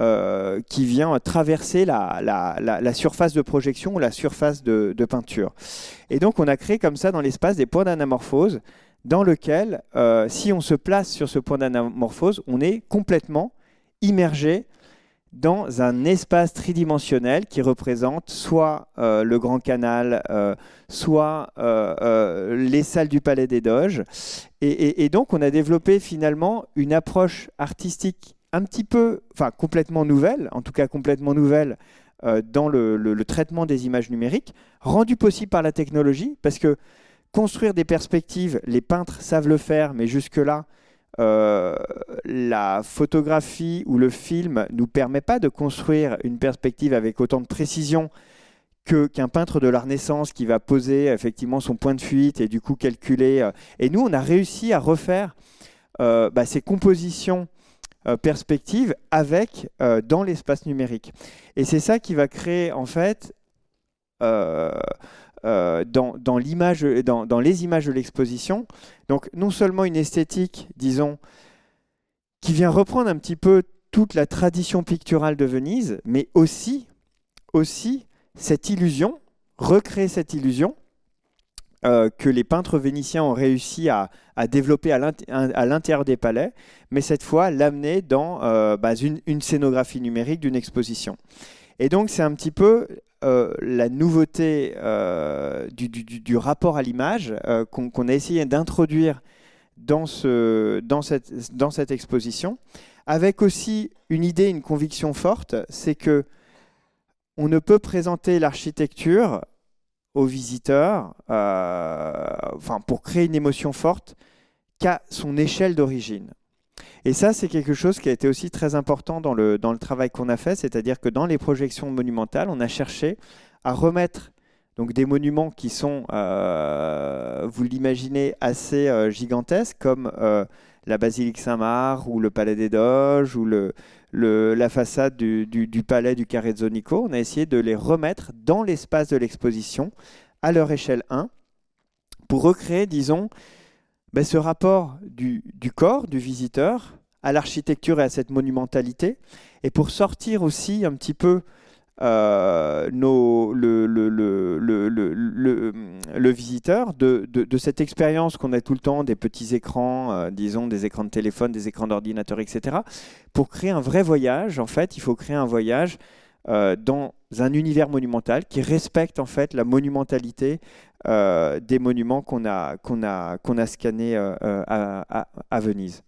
euh, qui vient traverser la, surface de projection ou la surface de, peinture. Et donc on a créé comme ça dans l'espace des points d'anamorphose dans lequel, euh, si on se place sur ce point d'anamorphose, on est complètement immergé dans un espace tridimensionnel qui représente soit euh, le Grand Canal, soit les salles du Palais des Doges. Et, donc on a développé finalement une approche artistique un petit peu, enfin complètement nouvelle, en tout cas complètement nouvelle dans le, traitement des images numériques, rendue possible par la technologie, parce que construire des perspectives, les peintres savent le faire, mais jusque-là, euh, la photographie ou le film nous permet pas de construire une perspective avec autant de précision qu'un peintre de la Renaissance qui va poser effectivement son point de fuite et du coup calculer. et nous, on a réussi à refaire bah, ces compositions perspectives avec dans l'espace numérique. Et c'est ça qui va créer en fait euh, dans, dans, dans, dans, les images de l'exposition. Donc non seulement une esthétique, disons, qui vient reprendre un petit peu toute la tradition picturale de Venise, mais aussi, aussi cette illusion, recréer cette illusion euh, que les peintres vénitiens ont réussi à, développer à l'intérieur des palais, mais cette fois l'amener dans euh, bah, une, scénographie numérique d'une exposition. Et donc c'est un petit peu euh, la nouveauté du, rapport à l'image qu'on a essayé d'introduire dans, cette, dans cette exposition, avec aussi une idée, une conviction forte, c'est que on ne peut présenter l'architecture aux visiteurs, enfin pour créer une émotion forte, qu'à son échelle d'origine. Et ça, c'est quelque chose qui a été aussi très important dans le, dans le travail qu'on a fait, c'est-à-dire que dans les projections monumentales, on a cherché à remettre donc des monuments qui sont, euh, vous l'imaginez, assez euh, gigantesques, comme euh, la basilique Saint-Marc ou le palais des Doges ou le, la façade du, palais du Carré. On a essayé de les remettre dans l'espace de l'exposition à leur échelle 1 pour recréer, disons, ben, ce rapport du, corps du visiteur à l'architecture et à cette monumentalité, et pour sortir aussi un petit peu euh, le, le, le, le, visiteur de, de, cette expérience qu'on a tout le temps, des petits écrans, euh, disons des écrans de téléphone, des écrans d'ordinateur, etc. Pour créer un vrai voyage, en fait, il faut créer un voyage euh, dans un univers monumental qui respecte en fait la monumentalité des monuments qu'on a, a, scannés à, Venise.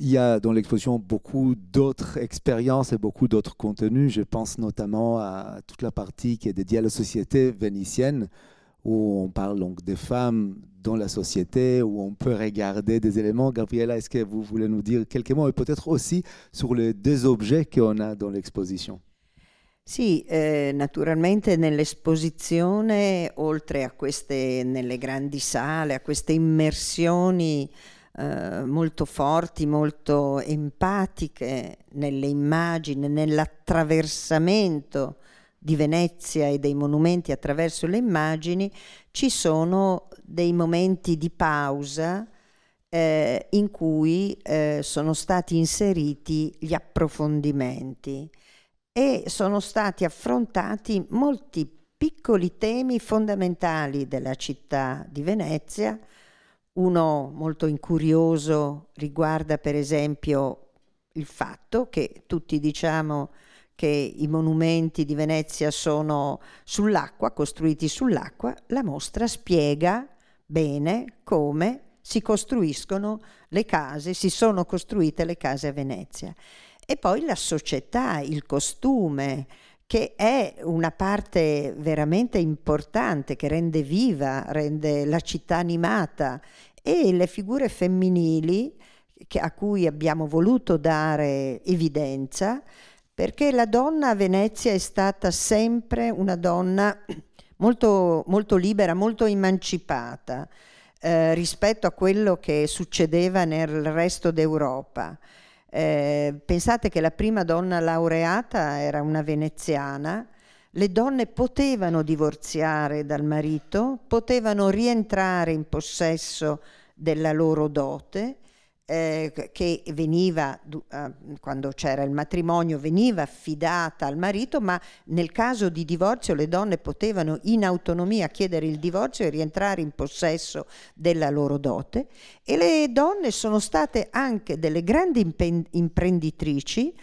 Il y a dans l'exposition beaucoup d'autres expériences et beaucoup d'autres contenus. Je pense notamment à toute la partie qui est dédiée à la société vénitienne, où on parle donc des femmes dans la société, où on peut regarder des éléments. Gabriela, est-ce que vous voulez nous dire quelques mots et peut-être aussi sur les deux objets qu'on a dans l'exposition? Sì, eh, naturalmente nell'esposizione, oltre a queste, nelle grandi sale, a queste immersioni eh, molto forti, molto empatiche nelle immagini, nell'attraversamento di Venezia e dei monumenti attraverso le immagini, ci sono dei momenti di pausa eh, in cui eh, sono stati inseriti gli approfondimenti e sono stati affrontati molti piccoli temi fondamentali della città di Venezia. Uno molto incurioso riguarda per esempio il fatto che tutti diciamo che i monumenti di Venezia sono sull'acqua, costruiti sull'acqua, la mostra spiega bene come si costruiscono le case, si sono costruite le case a Venezia. E poi la società, il costume, che è una parte veramente importante, che rende viva, rende la città animata e le figure femminili a cui abbiamo voluto dare evidenza perché la donna a Venezia è stata sempre una donna molto, molto libera, molto emancipata eh, rispetto a quello che succedeva nel resto d'Europa. Eh, pensate che la prima donna laureata era una veneziana, le donne potevano divorziare dal marito, potevano rientrare in possesso della loro dote eh, che veniva, eh, quando c'era il matrimonio, veniva affidata al marito, ma nel caso di divorzio le donne potevano in autonomia chiedere il divorzio e rientrare in possesso della loro dote. E le donne sono state anche delle grandi imprenditrici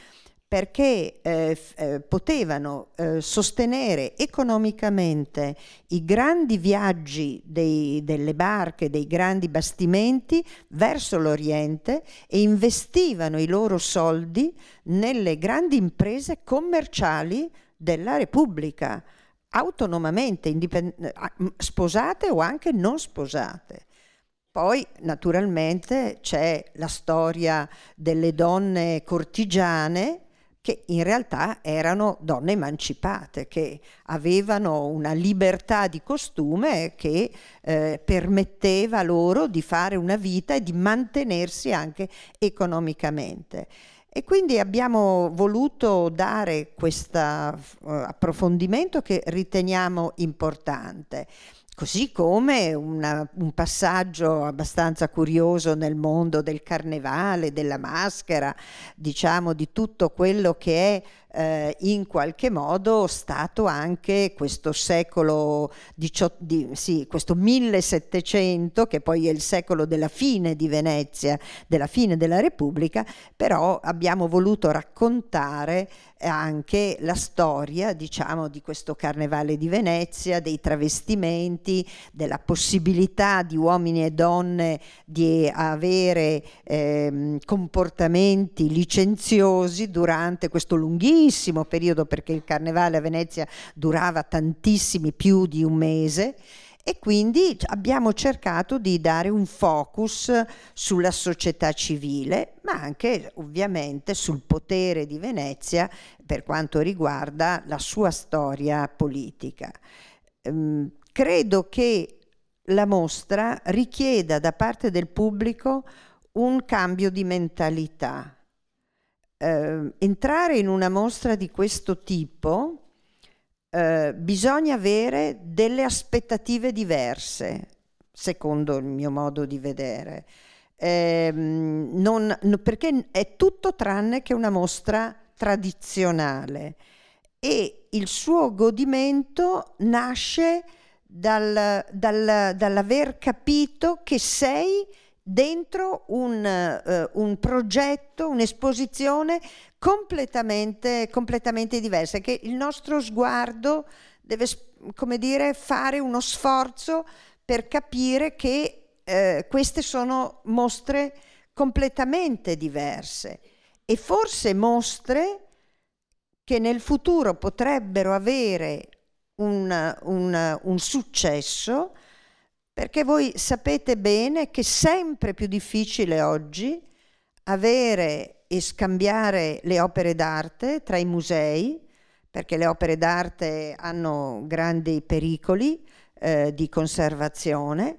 perché eh, eh, potevano eh, sostenere economicamente i grandi viaggi dei, delle barche, dei grandi bastimenti verso l'Oriente e investivano i loro soldi nelle grandi imprese commerciali della Repubblica, autonomamente, indipend- sposate o anche non sposate. Poi naturalmente c'è la storia delle donne cortigiane che in realtà erano donne emancipate, che avevano una libertà di costume che eh, permetteva loro di fare una vita e di mantenersi anche economicamente. E quindi abbiamo voluto dare questo uh, approfondimento che riteniamo importante. Così come una, un passaggio abbastanza curioso nel mondo del carnevale, della maschera, diciamo di tutto quello che è eh, in qualche modo stato anche questo secolo XVIII, sì, questo 1700, che poi è il secolo della fine di Venezia, della fine della Repubblica, però abbiamo voluto raccontare anche la storia, diciamo, di questo carnevale di Venezia, dei travestimenti, della possibilità di uomini e donne di avere eh, comportamenti licenziosi durante questo lunghissimo periodo, perché il carnevale a Venezia durava tantissimi, più di un mese e quindi abbiamo cercato di dare un focus sulla società civile, ma anche ovviamente sul potere di Venezia per quanto riguarda la sua storia politica. Ehm, credo che la mostra richieda da parte del pubblico un cambio di mentalità. Eh, entrare in una mostra di questo tipo eh, bisogna avere delle aspettative diverse, secondo il mio modo di vedere. Eh, non, perché è tutto tranne che una mostra tradizionale e il suo godimento nasce dal, dal, dall'aver capito che sei dentro un, uh, un progetto, un'esposizione completamente, completamente diversa, che il nostro sguardo deve, come dire, fare uno sforzo per capire che eh, queste sono mostre completamente diverse. E forse mostre che nel futuro potrebbero avere un, un, un successo perché voi sapete bene che è sempre più difficile oggi avere e scambiare le opere d'arte tra i musei, perché le opere d'arte hanno grandi pericoli eh, di conservazione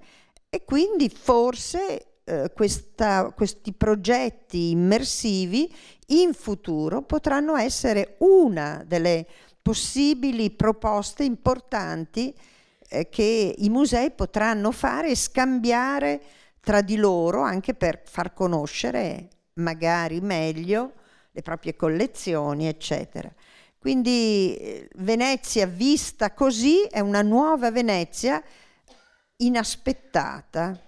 e quindi forse eh, questa, questi progetti immersivi in futuro potranno essere una delle possibili proposte importanti che i musei potranno fare e scambiare tra di loro anche per far conoscere magari meglio le proprie collezioni, eccetera. Quindi eh, Venezia vista così è una nuova Venezia inaspettata.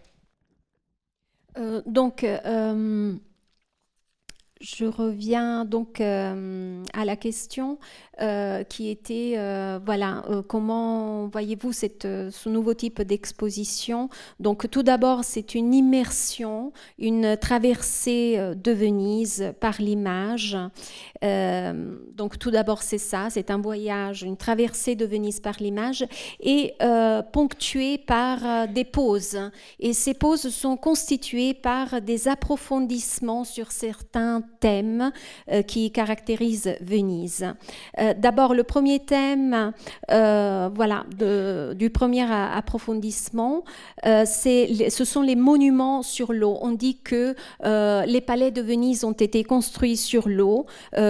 Uh, donc, um, je reviens donc euh, à la question Euh, qui était, euh, voilà, euh, comment voyez-vous ce nouveau type d'exposition? Donc tout d'abord, c'est une immersion, une traversée de Venise par l'image. donc tout d'abord, c'est ça, c'est un voyage, une traversée de Venise par l'image, et ponctué par des pauses. Et ces pauses sont constituées par des approfondissements sur certains thèmes qui caractérisent Venise. Euh, d'abord, le premier thème, euh, voilà, du premier approfondissement, euh, ce sont les monuments sur l'eau. On dit que les palais de Venise ont été construits sur l'eau,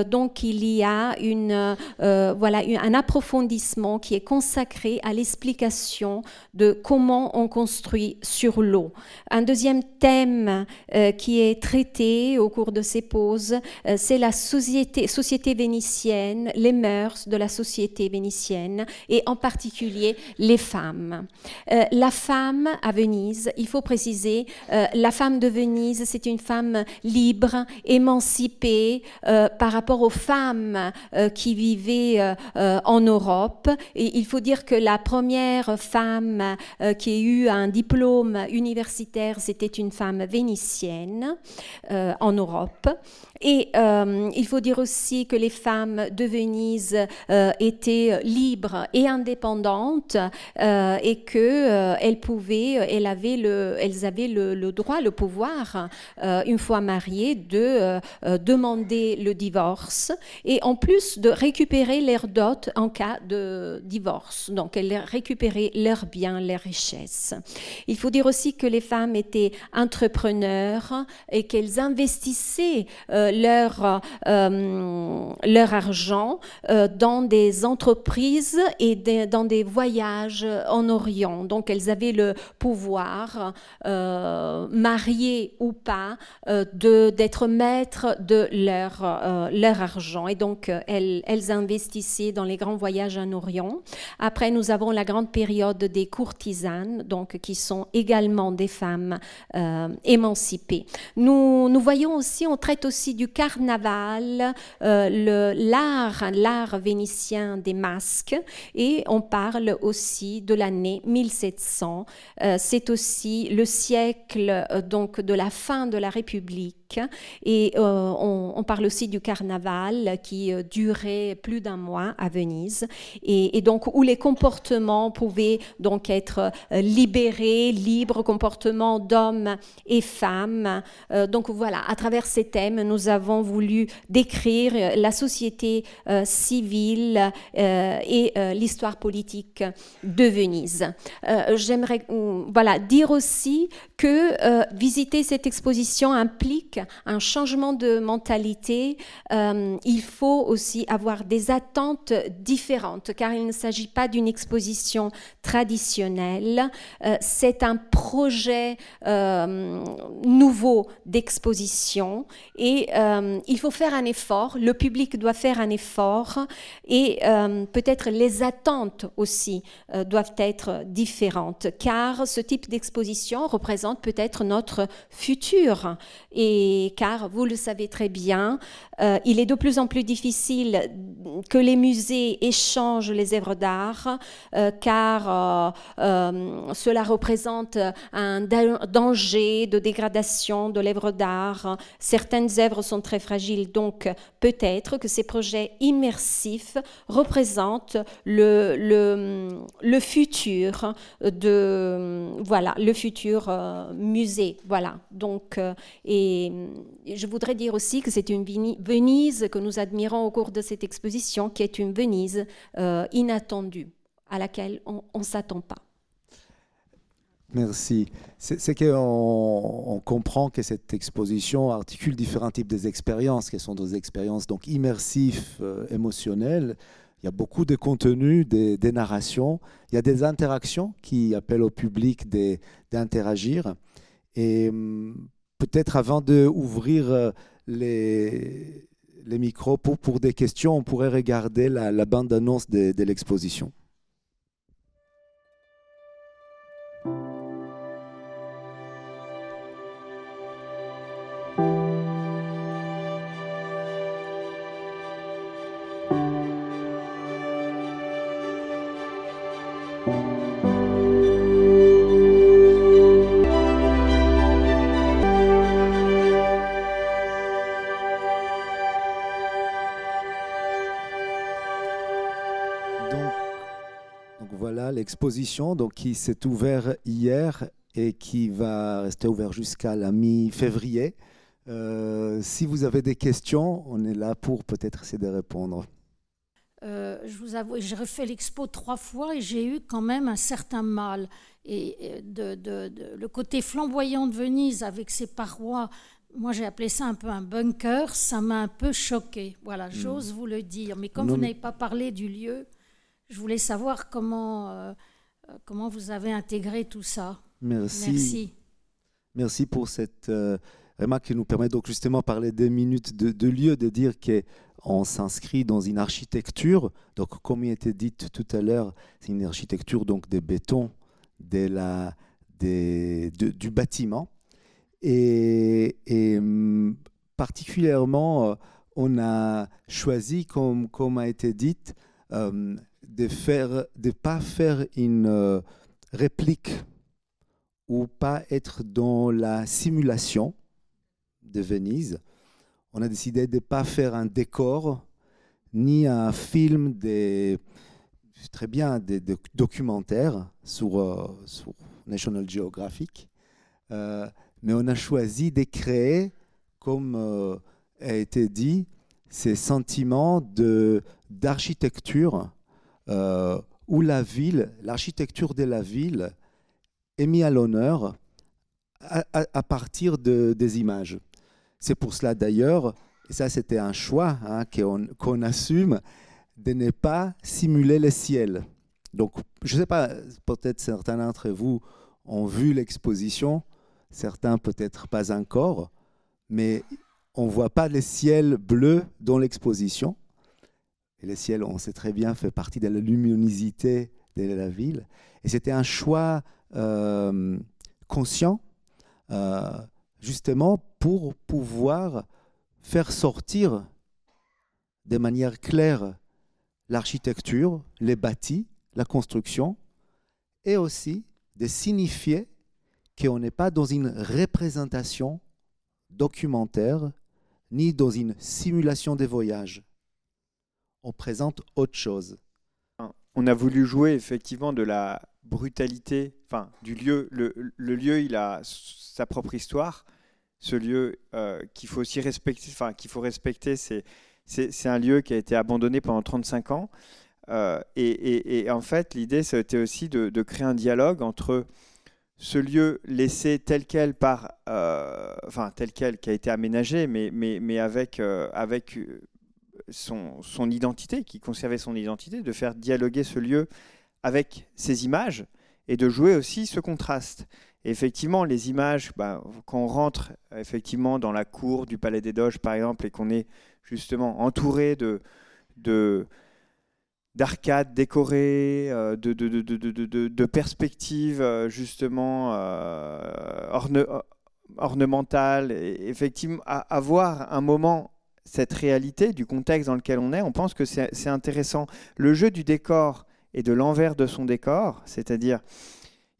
donc il y a une, voilà, un approfondissement qui est consacré à l'explication de comment on construit sur l'eau. Un deuxième thème qui est traité au cours de ces pauses, c'est la société, société vénitienne, les de la société vénitienne et en particulier les femmes. Euh, la femme à Venise, il faut préciser, euh, la femme de Venise, c'est une femme libre, émancipée euh, par rapport aux femmes qui vivaient en Europe. Et il faut dire que la première femme qui a eu un diplôme universitaire, c'était une femme vénitienne en Europe. Et il faut dire aussi que les femmes de Venise euh, étaient libres et indépendantes euh, et que elles pouvaient, elles avaient le, elles avaient le, droit, le pouvoir, une fois mariées, de demander le divorce et en plus de récupérer leur dot en cas de divorce. Donc elles récupéraient leurs biens, leurs richesses. Il faut dire aussi que les femmes étaient entrepreneurs et qu'elles investissaient leur, euh, leur argent euh, dans des entreprises et dans des voyages en Orient. Donc elles avaient le pouvoir, euh, mariées ou pas, d'être maîtres de leur, leur argent. Et donc elles, elles investissaient dans les grands voyages en Orient. Après, nous avons la grande période des courtisanes, donc qui sont également des femmes émancipées. Nous, nous voyons aussi, on traite aussi du carnaval euh, l'art, l'art vénitien des masques, et on parle aussi de l'année 1700. Euh, c'est aussi le siècle euh, donc de la fin de la République et euh, on, parle aussi du carnaval qui euh, durait plus d'un mois à Venise et, donc où les comportements pouvaient donc être euh, libérés, libres comportements d'hommes et femmes. donc voilà, à travers ces thèmes, nous avons voulu décrire la société civile et l'histoire politique de Venise. J'aimerais voilà dire aussi que visiter cette exposition implique un changement de mentalité, euh, il faut aussi avoir des attentes différentes, car il ne s'agit pas d'une exposition traditionnelle, euh, c'est un projet euh, nouveau d'exposition et il faut faire un effort, le public doit faire un effort et peut-être les attentes aussi doivent être différentes, car ce type d'exposition représente peut-être notre futur car, vous le savez très bien, euh, il est de plus en plus difficile que les musées échangent les œuvres d'art, euh, car euh, cela représente un danger de dégradation de l'œuvre d'art. Certaines œuvres sont très fragiles, donc peut-être que ces projets immersifs représentent le, le, le futur de voilà le futur musée voilà donc et je voudrais dire aussi que c'est une Venise que nous admirons au cours de cette exposition, qui est une Venise euh, inattendue, à laquelle on ne s'attend pas. Merci. C'est qu'on on comprend que cette exposition articule différents types d'expériences, qui sont des expériences donc immersives, euh, émotionnelles. Il y a beaucoup de contenu, des, des, narrations. Il y a des interactions qui appellent au public d'interagir. Et hum, peut-être avant d'ouvrir euh, les, les micros pour, des questions, on pourrait regarder la, bande-annonce de, de l'exposition. Exposition donc, qui s'est ouverte hier et qui va rester ouvert jusqu'à la mi-février. Euh, si vous avez des questions, on est là pour peut-être essayer de répondre. Euh, je vous avoue, j'ai refait l'expo trois fois et j'ai eu quand même un certain mal. Et de, le côté flamboyant de Venise avec ses parois, moi j'ai appelé ça un peu un bunker, ça m'a un peu choqué. Voilà, hmm. j'ose vous le dire. Mais comme vous n'avez pas parlé du lieu, je voulais savoir comment, euh, comment vous avez intégré tout ça. Merci. Merci, Merci pour cette euh, remarque qui nous permet donc justement de parler des minutes de, lieu, de dire qu'on s'inscrit dans une architecture. Donc, comme il était dit tout à l'heure, c'est une architecture donc des bétons, de la, des, du bâtiment. Et, et hum, particulièrement, on a choisi, comme, comme a été dit, hum, de faire, de pas faire une euh, réplique ou pas être dans la simulation de Venise. on a décidé de ne pas faire un décor ni un film des très bien des, documentaires sur, sur, National Geographic, mais on a choisi de créer, comme a été dit, ces sentiments d'architecture euh, où la ville, l'architecture de la ville est mise à l'honneur à, partir de, des images. C'est pour cela d'ailleurs, et ça c'était un choix hein, qu'on assume, de ne pas simuler le ciel. Donc, je ne sais pas, peut-être certains d'entre vous ont vu l'exposition, certains peut-être pas encore, mais on ne voit pas le ciel bleu dans l'exposition. Et le ciel, on sait très bien, fait partie de la luminosité de la ville. Et c'était un choix euh, conscient, euh, justement pour pouvoir faire sortir de manière claire l'architecture, les bâtis, la construction, et aussi de signifier qu'on n'est pas dans une représentation documentaire ni dans une simulation des voyages. On présente autre chose. On a voulu jouer effectivement de la brutalité, enfin du lieu. Le, lieu, il a sa propre histoire. Ce lieu euh, qu'il faut aussi respecter, enfin qu'il faut respecter, c'est un lieu qui a été abandonné pendant 35 ans. Euh, et, en fait, l'idée, c'était aussi de, créer un dialogue entre ce lieu laissé tel quel par, euh, enfin tel quel qui a été aménagé, mais, mais, mais avec, avec son, identité, qui conservait son identité, de faire dialoguer ce lieu avec ses images et de jouer aussi ce contraste. Et effectivement, les images, bah, quand on rentre effectivement dans la cour du Palais des Doges, par exemple, et qu'on est justement entouré de, de, d'arcades décorées, euh, de, de, de, de, perspectives euh, justement euh, orne, ornementales. Et effectivement, avoir un moment cette réalité du contexte dans lequel on est, on pense que c'est intéressant. Le jeu du décor et de l'envers de son décor, c'est-à-dire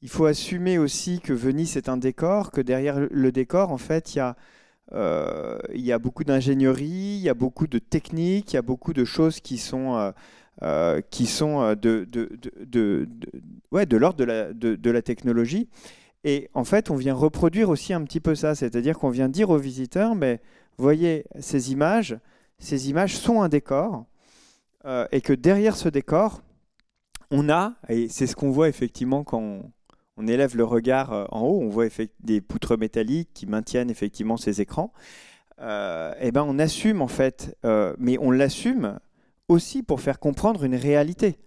il faut assumer aussi que Venise est un décor, que derrière le décor, en fait, il y a, a beaucoup d'ingénierie, il y a beaucoup de techniques, il y a beaucoup de choses qui sont euh, qui sont euh, de, de, de, ouais, de l'ordre de la, de, la technologie. Et en fait, on vient reproduire aussi un petit peu ça, c'est-à-dire qu'on vient dire aux visiteurs, mais voyez, ces images, ces images sont un décor, euh, et que derrière ce décor, on a, et c'est ce qu'on voit effectivement quand on, élève le regard en haut, on voit des poutres métalliques qui maintiennent effectivement ces écrans. et ben on assume en fait, mais on l'assume aussi pour faire comprendre une réalité.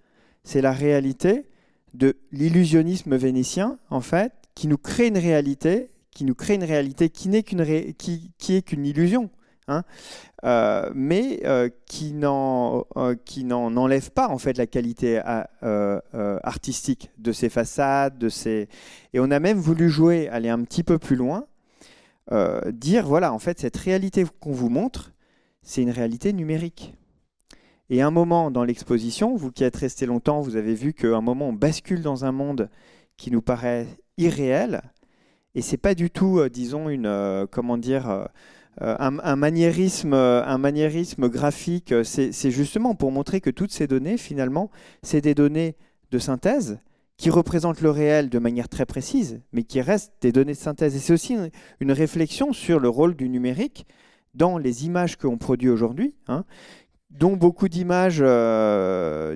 C'est la réalité de l'illusionnisme vénitien, en fait, qui nous crée une réalité, qui nous crée une réalité qui n'est qu'une qui, qui, est qu'une illusion, hein, euh, mais euh, qui n'en euh, qui n'en enlève pas en fait la qualité artistique de ces façades, de ces et on a même voulu jouer, aller un petit peu plus loin, dire voilà en fait cette réalité qu'on vous montre, c'est une réalité numérique. Et un moment dans l'exposition, vous qui êtes resté longtemps, vous avez vu qu'à un moment on bascule dans un monde qui nous paraît irréel. Et c'est pas du tout, euh, disons, une, euh, comment dire, euh, un, maniérisme, un maniérisme graphique. C'est justement pour montrer que toutes ces données, finalement, c'est des données de synthèse qui représentent le réel de manière très précise, mais qui restent des données de synthèse. Et c'est aussi une, réflexion sur le rôle du numérique dans les images qu'on produit aujourd'hui, hein, dont beaucoup d'images,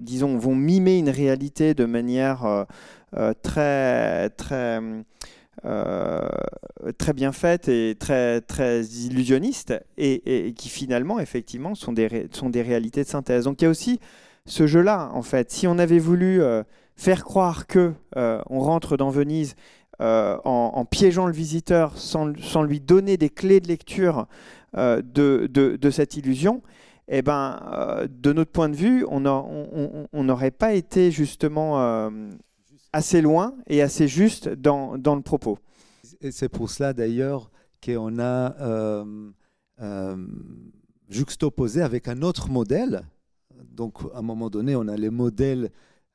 disons, vont mimer une réalité de manière euh, très, très, très bien faite et très, très illusionniste, et, qui finalement, effectivement, sont des, sont des réalités de synthèse. Donc il y a aussi ce jeu-là, en fait. Si on avait voulu faire croire que on rentre dans Venise en, piégeant le visiteur sans, sans, lui donner des clés de lecture de, de, de, cette illusion, eh ben, euh, de notre point de vue, on n'aurait pas été justement euh, assez loin et assez juste dans, dans le propos. Et c'est pour cela d'ailleurs qu'on a euh, juxtaposé avec un autre modèle. Donc à un moment donné, on a les modèles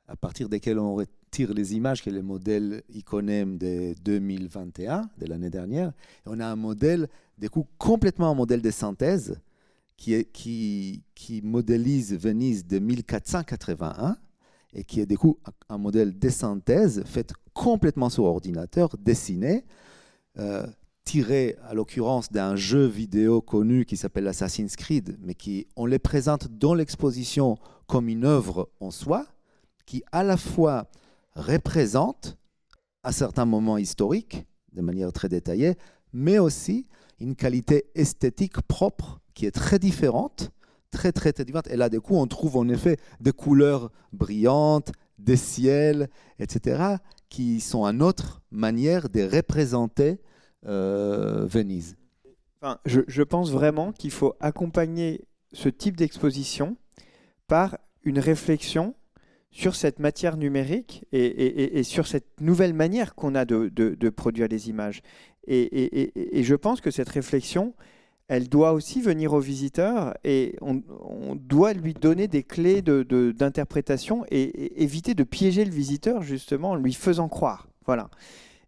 à partir desquels on tire les images, qui est le modèle Iconem de 2021, de l'année dernière. On a un modèle, du coup, complètement un modèle de synthèse qui, qui modélise Venise de 1481 et qui est du coup un modèle de synthèse fait complètement sur ordinateur, dessiné, euh, tiré à l'occurrence d'un jeu vidéo connu qui s'appelle Assassin's Creed, mais qui on les présente dans l'exposition comme une œuvre en soi, qui à la fois représente à certains moments historiques, de manière très détaillée, mais aussi une qualité esthétique propre qui est très différente, très très très différente. Et là, du coup, on trouve en effet des couleurs brillantes, des ciels, etc., qui sont une autre manière de représenter euh, Venise. Enfin, je, pense vraiment qu'il faut accompagner ce type d'exposition par une réflexion sur cette matière numérique et, sur cette nouvelle manière qu'on a de, produire les images. Et, je pense que cette réflexion, elle doit aussi venir au visiteur et on, doit lui donner des clés d'interprétation et, éviter de piéger le visiteur justement en lui faisant croire. Voilà.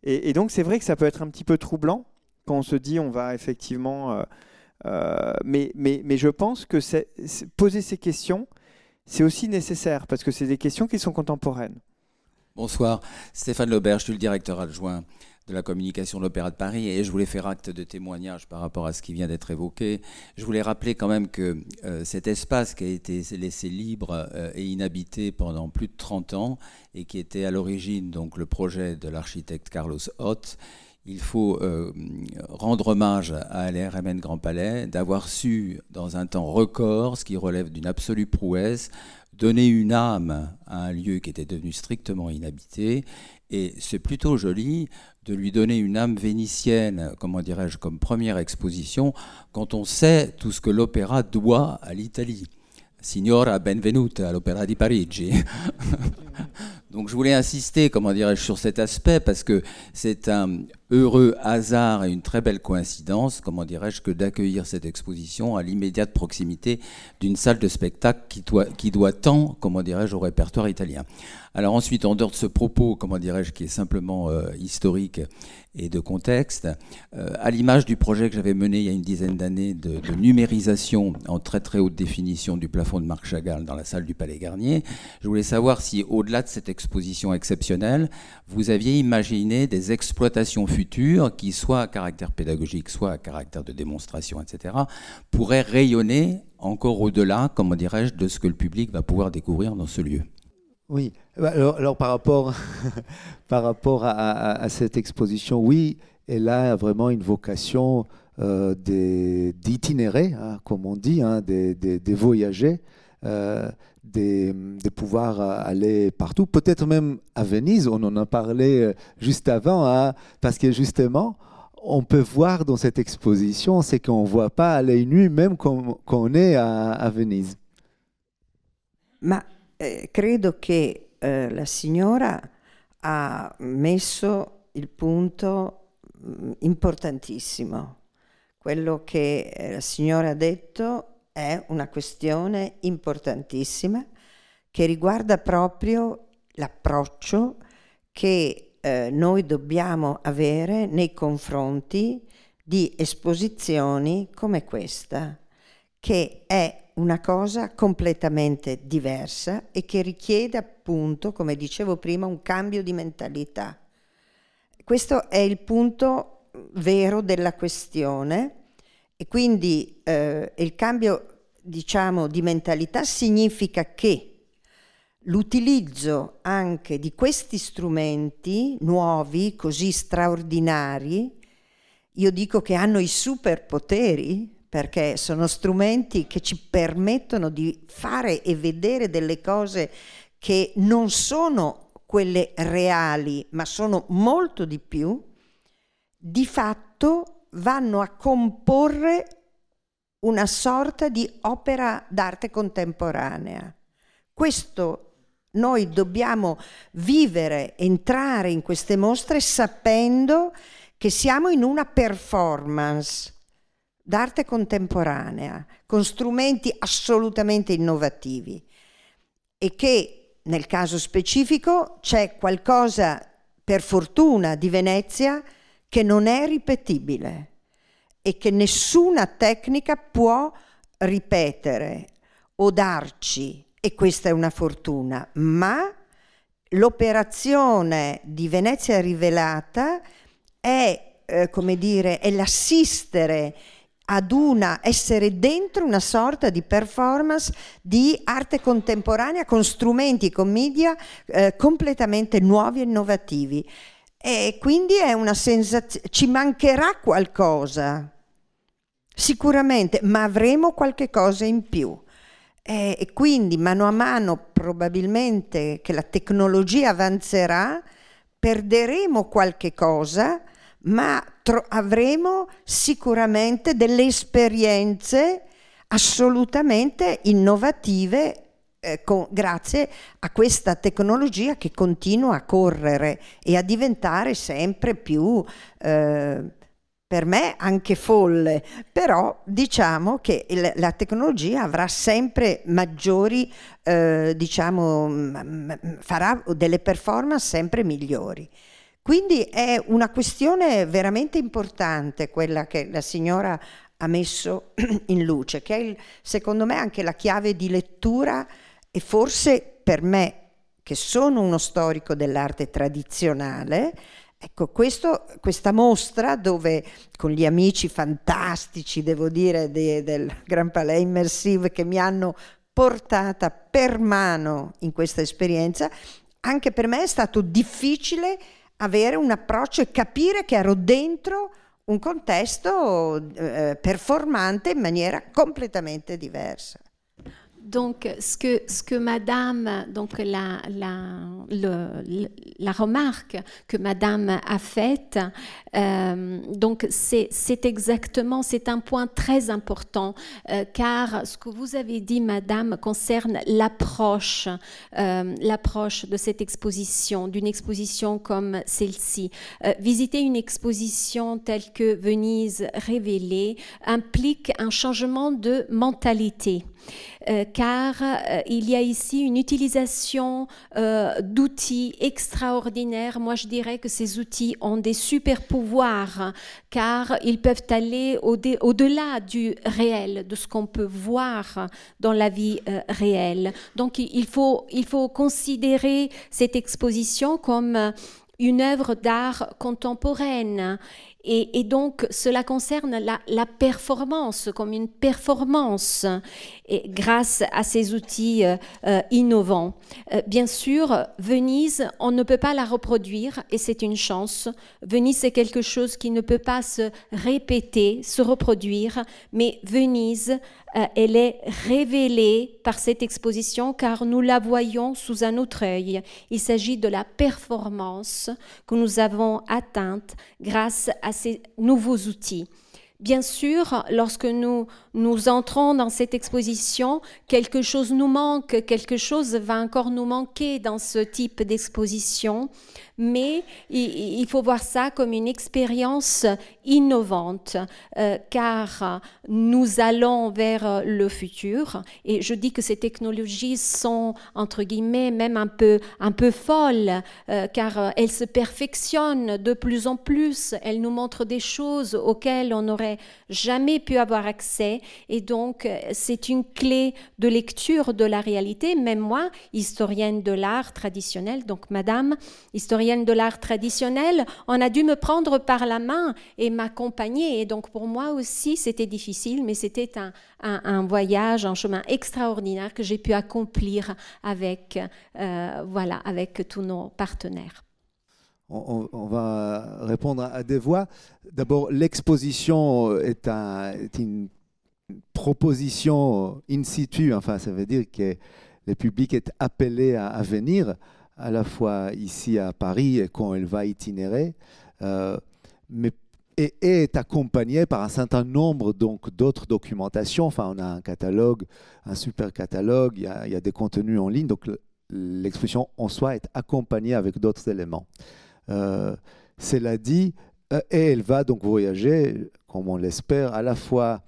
Et, donc c'est vrai que ça peut être un petit peu troublant quand on se dit on va effectivement... Euh, euh, mais, mais, mais, je pense que poser ces questions, c'est aussi nécessaire parce que c'est des questions qui sont contemporaines. Bonsoir, Stéphane Laubert, je suis le directeur adjoint de la communication de l'Opéra de Paris et je voulais faire acte de témoignage par rapport à ce qui vient d'être évoqué. Je voulais rappeler quand même que euh, cet espace qui a été laissé libre euh, et inhabité pendant plus de 30 ans et qui était à l'origine donc le projet de l'architecte Carlos Hott, il faut euh, rendre hommage à l'RMN Grand Palais d'avoir su, dans un temps record, ce qui relève d'une absolue prouesse, donner une âme à un lieu qui était devenu strictement inhabité. Et c'est plutôt joli de lui donner une âme vénitienne, comment dirais-je, comme première exposition, quand on sait tout ce que l'opéra doit à l'Italie. Signora benvenuta all'Opera di Parigi. (laughs) Donc je voulais insister, comment dirais-je, sur cet aspect parce que c'est un heureux hasard et une très belle coïncidence, comment dirais-je, que d'accueillir cette exposition à l'immédiate proximité d'une salle de spectacle qui doit, tant, comment dirais-je, au répertoire italien. Alors ensuite, en dehors de ce propos, comment dirais-je, qui est simplement euh, historique et de contexte, euh, à l'image du projet que j'avais mené il y a une dizaine d'années de, de, numérisation en très très haute définition du plafond de Marc Chagall dans la salle du Palais Garnier, je voulais savoir si, au-delà de cette exposition exceptionnelle, vous aviez imaginé des exploitations futures qui, soit à caractère pédagogique, soit à caractère de démonstration, etc., pourraient rayonner encore au-delà, comment dirais-je, de ce que le public va pouvoir découvrir dans ce lieu. Oui, bah, alors, par rapport, (laughs) par rapport à, cette exposition, oui, elle a vraiment une vocation euh, d'itinérer, hein, comme on dit, hein, des, des, des voyager. Euh, de, pouvoir aller partout, peut-être même à Venise, on en a parlé euh, juste avant, hein, parce que justement, on peut voir dans cette exposition, c'est qu'on ne voit pas à l'œil nu, même quand, on est à, Venise. Ma eh, credo che eh, la signora ha messo il punto mh, importantissimo. Quello che eh, la signora ha detto è una questione importantissima che riguarda proprio l'approccio che eh, noi dobbiamo avere nei confronti di esposizioni come questa, che è una cosa completamente diversa e che richiede appunto, come dicevo prima, un cambio di mentalità. Questo è il punto vero della questione e quindi eh, il cambio diciamo, di mentalità significa che l'utilizzo anche di questi strumenti nuovi, così straordinari, io dico che hanno i superpoteri, perché sono strumenti che ci permettono di fare e vedere delle cose che non sono quelle reali, ma sono molto di più, di fatto vanno a comporre una sorta di opera d'arte contemporanea. Questo noi dobbiamo vivere, entrare in queste mostre sapendo che siamo in una performance d'arte contemporanea, con strumenti assolutamente innovativi e che nel caso specifico c'è qualcosa, per fortuna, di Venezia che non è ripetibile e che nessuna tecnica può ripetere o darci, e questa è una fortuna, ma l'operazione di Venezia rivelata è, eh, come dire, è l'assistere ad una, essere dentro una sorta di performance di arte contemporanea con strumenti, con media eh, completamente nuovi e innovativi. E quindi è una sensazione, ci mancherà qualcosa, sicuramente, ma avremo qualche cosa in più. E quindi mano a mano probabilmente che la tecnologia avanzerà, perderemo qualche cosa, ma tro- avremo sicuramente delle esperienze assolutamente innovative eh, con, grazie a questa tecnologia che continua a correre e a diventare sempre più, eh, per me, anche folle. Però diciamo che il, la tecnologia avrà sempre maggiori, eh, diciamo, farà delle performance sempre migliori. Quindi è una questione veramente importante quella che la signora ha messo (clears throat) in luce, che è il, secondo me anche la chiave di lettura e forse per me, che sono uno storico dell'arte tradizionale, Ecco, questo, questa mostra dove con gli amici fantastici, devo dire, de, del Gran Palais Immersive che mi hanno portata per mano in questa esperienza, anche per me è stato difficile avere un approccio e capire che ero dentro un contesto eh, performante in maniera completamente diversa. Donc, ce que, ce que Madame, donc la, la, le, la remarque que Madame a faite, euh, donc c'est exactement, c'est un point très important, euh, car ce que vous avez dit, Madame, concerne l'approche, euh, l'approche de cette exposition, d'une exposition comme celle-ci. visiter une exposition telle que Venise révélée implique un changement de mentalité. Euh, car euh, il y a ici une utilisation euh, d'outils extraordinaires. Moi, je dirais que ces outils ont des super pouvoirs, car ils peuvent aller au-delà du réel, de ce qu'on peut voir dans la vie réelle. Donc, il faut, il faut considérer cette exposition comme une œuvre d'art contemporaine et, donc, cela concerne la, performance, comme une performance, et grâce à ces outils euh, euh, innovants. Euh, bien sûr, Venise, on ne peut pas la reproduire, et c'est une chance. Venise, c'est quelque chose qui ne peut pas se répéter, se reproduire, mais Venise, elle est révélée par cette exposition, car nous la voyons sous un autre œil. Il s'agit de la performance que nous avons atteinte grâce à ces nouveaux outils. Bien sûr, lorsque nous, nous entrons dans cette exposition, quelque chose nous manque, quelque chose va encore nous manquer dans ce type d'exposition, mais il, faut voir ça comme une expérience innovante, euh, car nous allons vers le futur, et je dis que ces technologies sont, entre guillemets, même un peu, un peu folles, euh, car elles se perfectionnent de plus en plus, elles nous montrent des choses auxquelles on jamais pu avoir accès, et donc c'est une clé de lecture de la réalité, même moi, historienne de l'art traditionnel, donc madame, historienne de l'art traditionnel, on a dû me prendre par la main et m'accompagner. Et donc pour moi aussi, c'était difficile, mais c'était un, un, voyage, un chemin extraordinaire que j'ai pu accomplir avec, euh, voilà, avec tous nos partenaires. On, va répondre à des voix. D'abord, l'exposition est, un, est, une proposition in situ, enfin ça veut dire que le public est appelé à, venir à la fois ici à Paris et quand elle va itinérer, euh, mais, et, est accompagnée par un certain nombre donc d'autres documentations. Enfin, on a un catalogue, un super catalogue, il y a, il y a des contenus en ligne, donc l'exposition en soi est accompagnée avec d'autres éléments. Euh, cela dit, euh, et elle va donc voyager, comme on l'espère, à la fois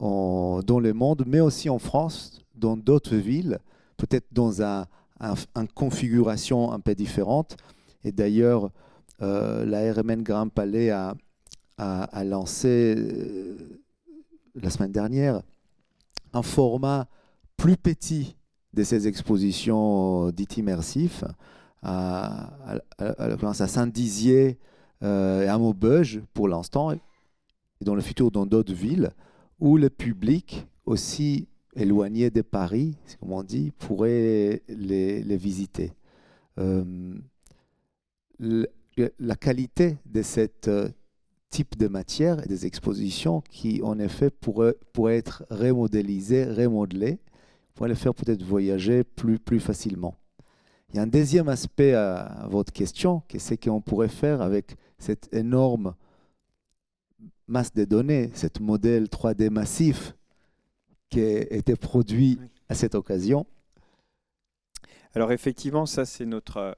dans le monde, mais aussi en France, dans d'autres villes, peut-être dans un, une configuration un peu différente. Et d'ailleurs, la RMN Grand Palais a, a, lancé la semaine dernière un format plus petit de ces expositions dites immersives à, à, Saint-Dizier euh, et à Maubeuge pour l'instant, et dans le futur dans d'autres villes, où le public aussi éloigné de Paris, comme on dit, pourrait les, visiter. Euh, la qualité de ce euh, type de matière et des expositions qui, en effet, pourraient, être remodélisées, remodelées, pourraient les faire peut-être voyager plus, plus facilement. Il y a un deuxième aspect à, votre question, qui c'est qu'on pourrait faire avec cette énorme masse de données, ce modèle 3D massif qui a été produit à cette occasion. Alors effectivement, ça c'est notre...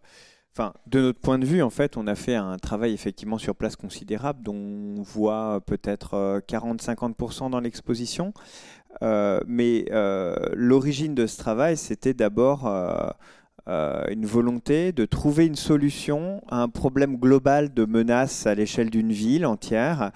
Enfin, de notre point de vue, en fait, on a fait un travail effectivement sur place considérable, dont on voit peut-être 40-50% euh, dans l'exposition. Euh, mais euh, l'origine de ce travail, c'était d'abord euh, une volonté de trouver une solution à un problème global de menace à l'échelle d'une ville entière.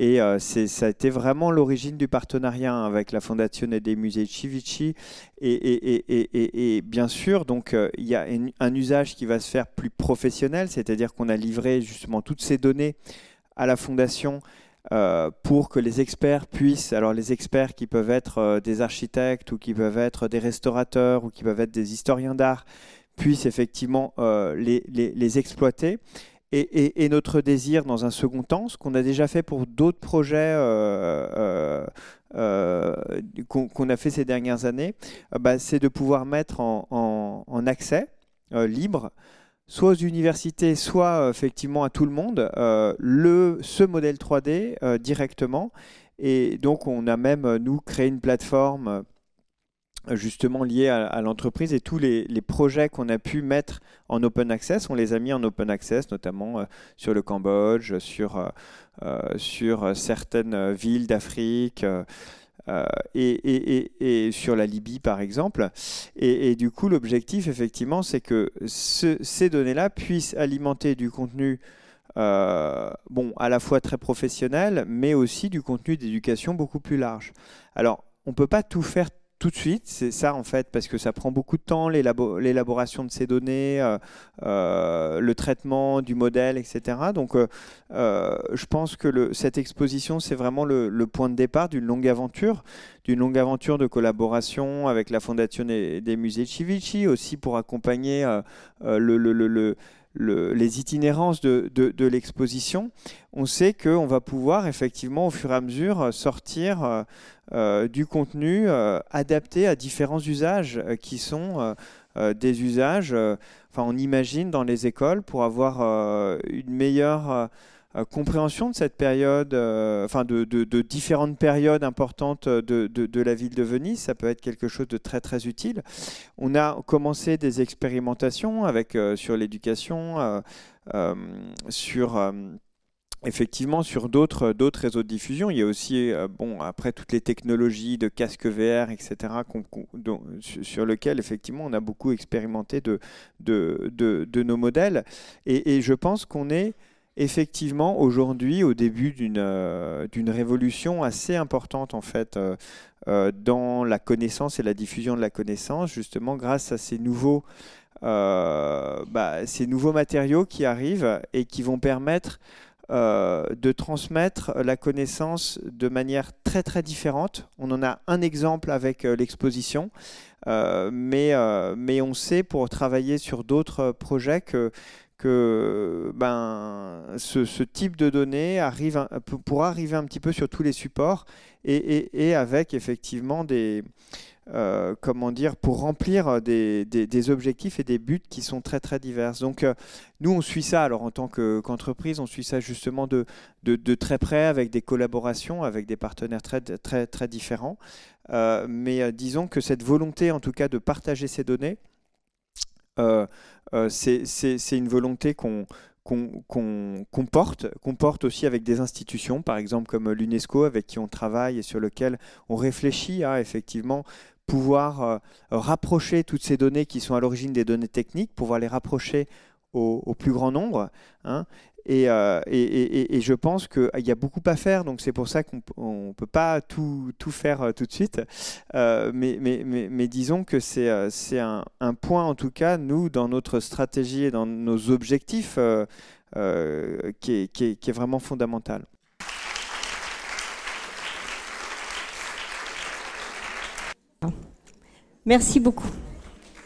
Et euh, ça a été vraiment l'origine du partenariat avec la Fondation des musées Civici. Et, bien sûr, donc euh, il y a un usage qui va se faire plus professionnel, c'est-à-dire qu'on a livré justement toutes ces données à la Fondation pour que les experts puissent, alors les experts qui peuvent être des architectes ou qui peuvent être des restaurateurs ou qui peuvent être des historiens d'art, puissent effectivement euh, les, exploiter. Et, notre désir dans un second temps, ce qu'on a déjà fait pour d'autres projets euh, euh, qu'on a fait ces dernières années, bah, c'est de pouvoir mettre en, accès libre soit aux universités, soit effectivement à tout le monde, le, ce modèle 3D directement. Et donc, on a même, nous, créé une plateforme justement lié à, l'entreprise et tous les, projets qu'on a pu mettre en open access, on les a mis en open access, notamment euh, sur le Cambodge, euh, euh, sur certaines villes d'Afrique. Et, et, sur la Libye par exemple. Et, du coup, l'objectif, effectivement, c'est que ces données-là puissent alimenter du contenu bon, à la fois très professionnel, mais aussi du contenu d'éducation beaucoup plus large. Alors, on ne peut pas tout faire tout de suite. C'est ça en fait, parce que ça prend beaucoup de temps, l'élaboration de ces données, euh, euh, le traitement du modèle, etc. Donc euh, je pense que cette exposition, c'est vraiment le, point de départ d'une longue aventure, d'une longue aventure de collaboration avec la Fondation des, musées Civici, aussi pour accompagner le, le les itinérances de, l'exposition, on sait qu'on va pouvoir effectivement au fur et à mesure sortir euh, euh, du contenu euh, adapté à différents usages qui sont des usages, enfin on imagine dans les écoles pour avoir une meilleure compréhension de cette période, euh, enfin de, différentes périodes importantes de, la ville de Venise. Ça peut être quelque chose de très très utile. On a commencé des expérimentations avec euh, sur l'éducation, sur effectivement sur d'autres réseaux de diffusion il y a aussi bon après toutes les technologies de casque VR etc sur lesquels effectivement on a beaucoup expérimenté de de, nos modèles et je pense qu'on est effectivement aujourd'hui au début d'une euh, d'une révolution assez importante en fait euh, euh, dans la connaissance et la diffusion de la connaissance justement grâce à ces nouveaux bah, matériaux qui arrivent et qui vont permettre de transmettre la connaissance de manière très très différente. On en a un exemple avec l'exposition, mais on sait pour travailler sur d'autres projets que, que ben, ce, type de données arrive, pourra arriver un petit peu sur tous les supports et, avec effectivement des, euh, comment dire, pour remplir des, objectifs et des buts qui sont très très divers. Donc euh, nous on suit ça, alors en tant qu'entreprise, on suit ça justement de, de, très près avec des collaborations avec des partenaires très très très différents. Euh, mais disons que cette volonté en tout cas de partager ces données, c'est une volonté qu'on qu'on porte, qu'on porte aussi avec des institutions, par exemple comme l'UNESCO, avec qui on travaille et sur lequel on réfléchit à effectivement pouvoir euh, rapprocher toutes ces données qui sont à l'origine des données techniques, pouvoir les rapprocher au, plus grand nombre. Hein. Euh, et, je pense qu'il y a beaucoup à faire, donc c'est pour ça qu'on ne peut pas tout, tout, faire euh, tout de suite. mais, mais, disons que c'est un, un, point, en tout cas, nous, dans notre stratégie et dans nos objectifs, qui, est, qui, est, vraiment fondamental. Merci beaucoup.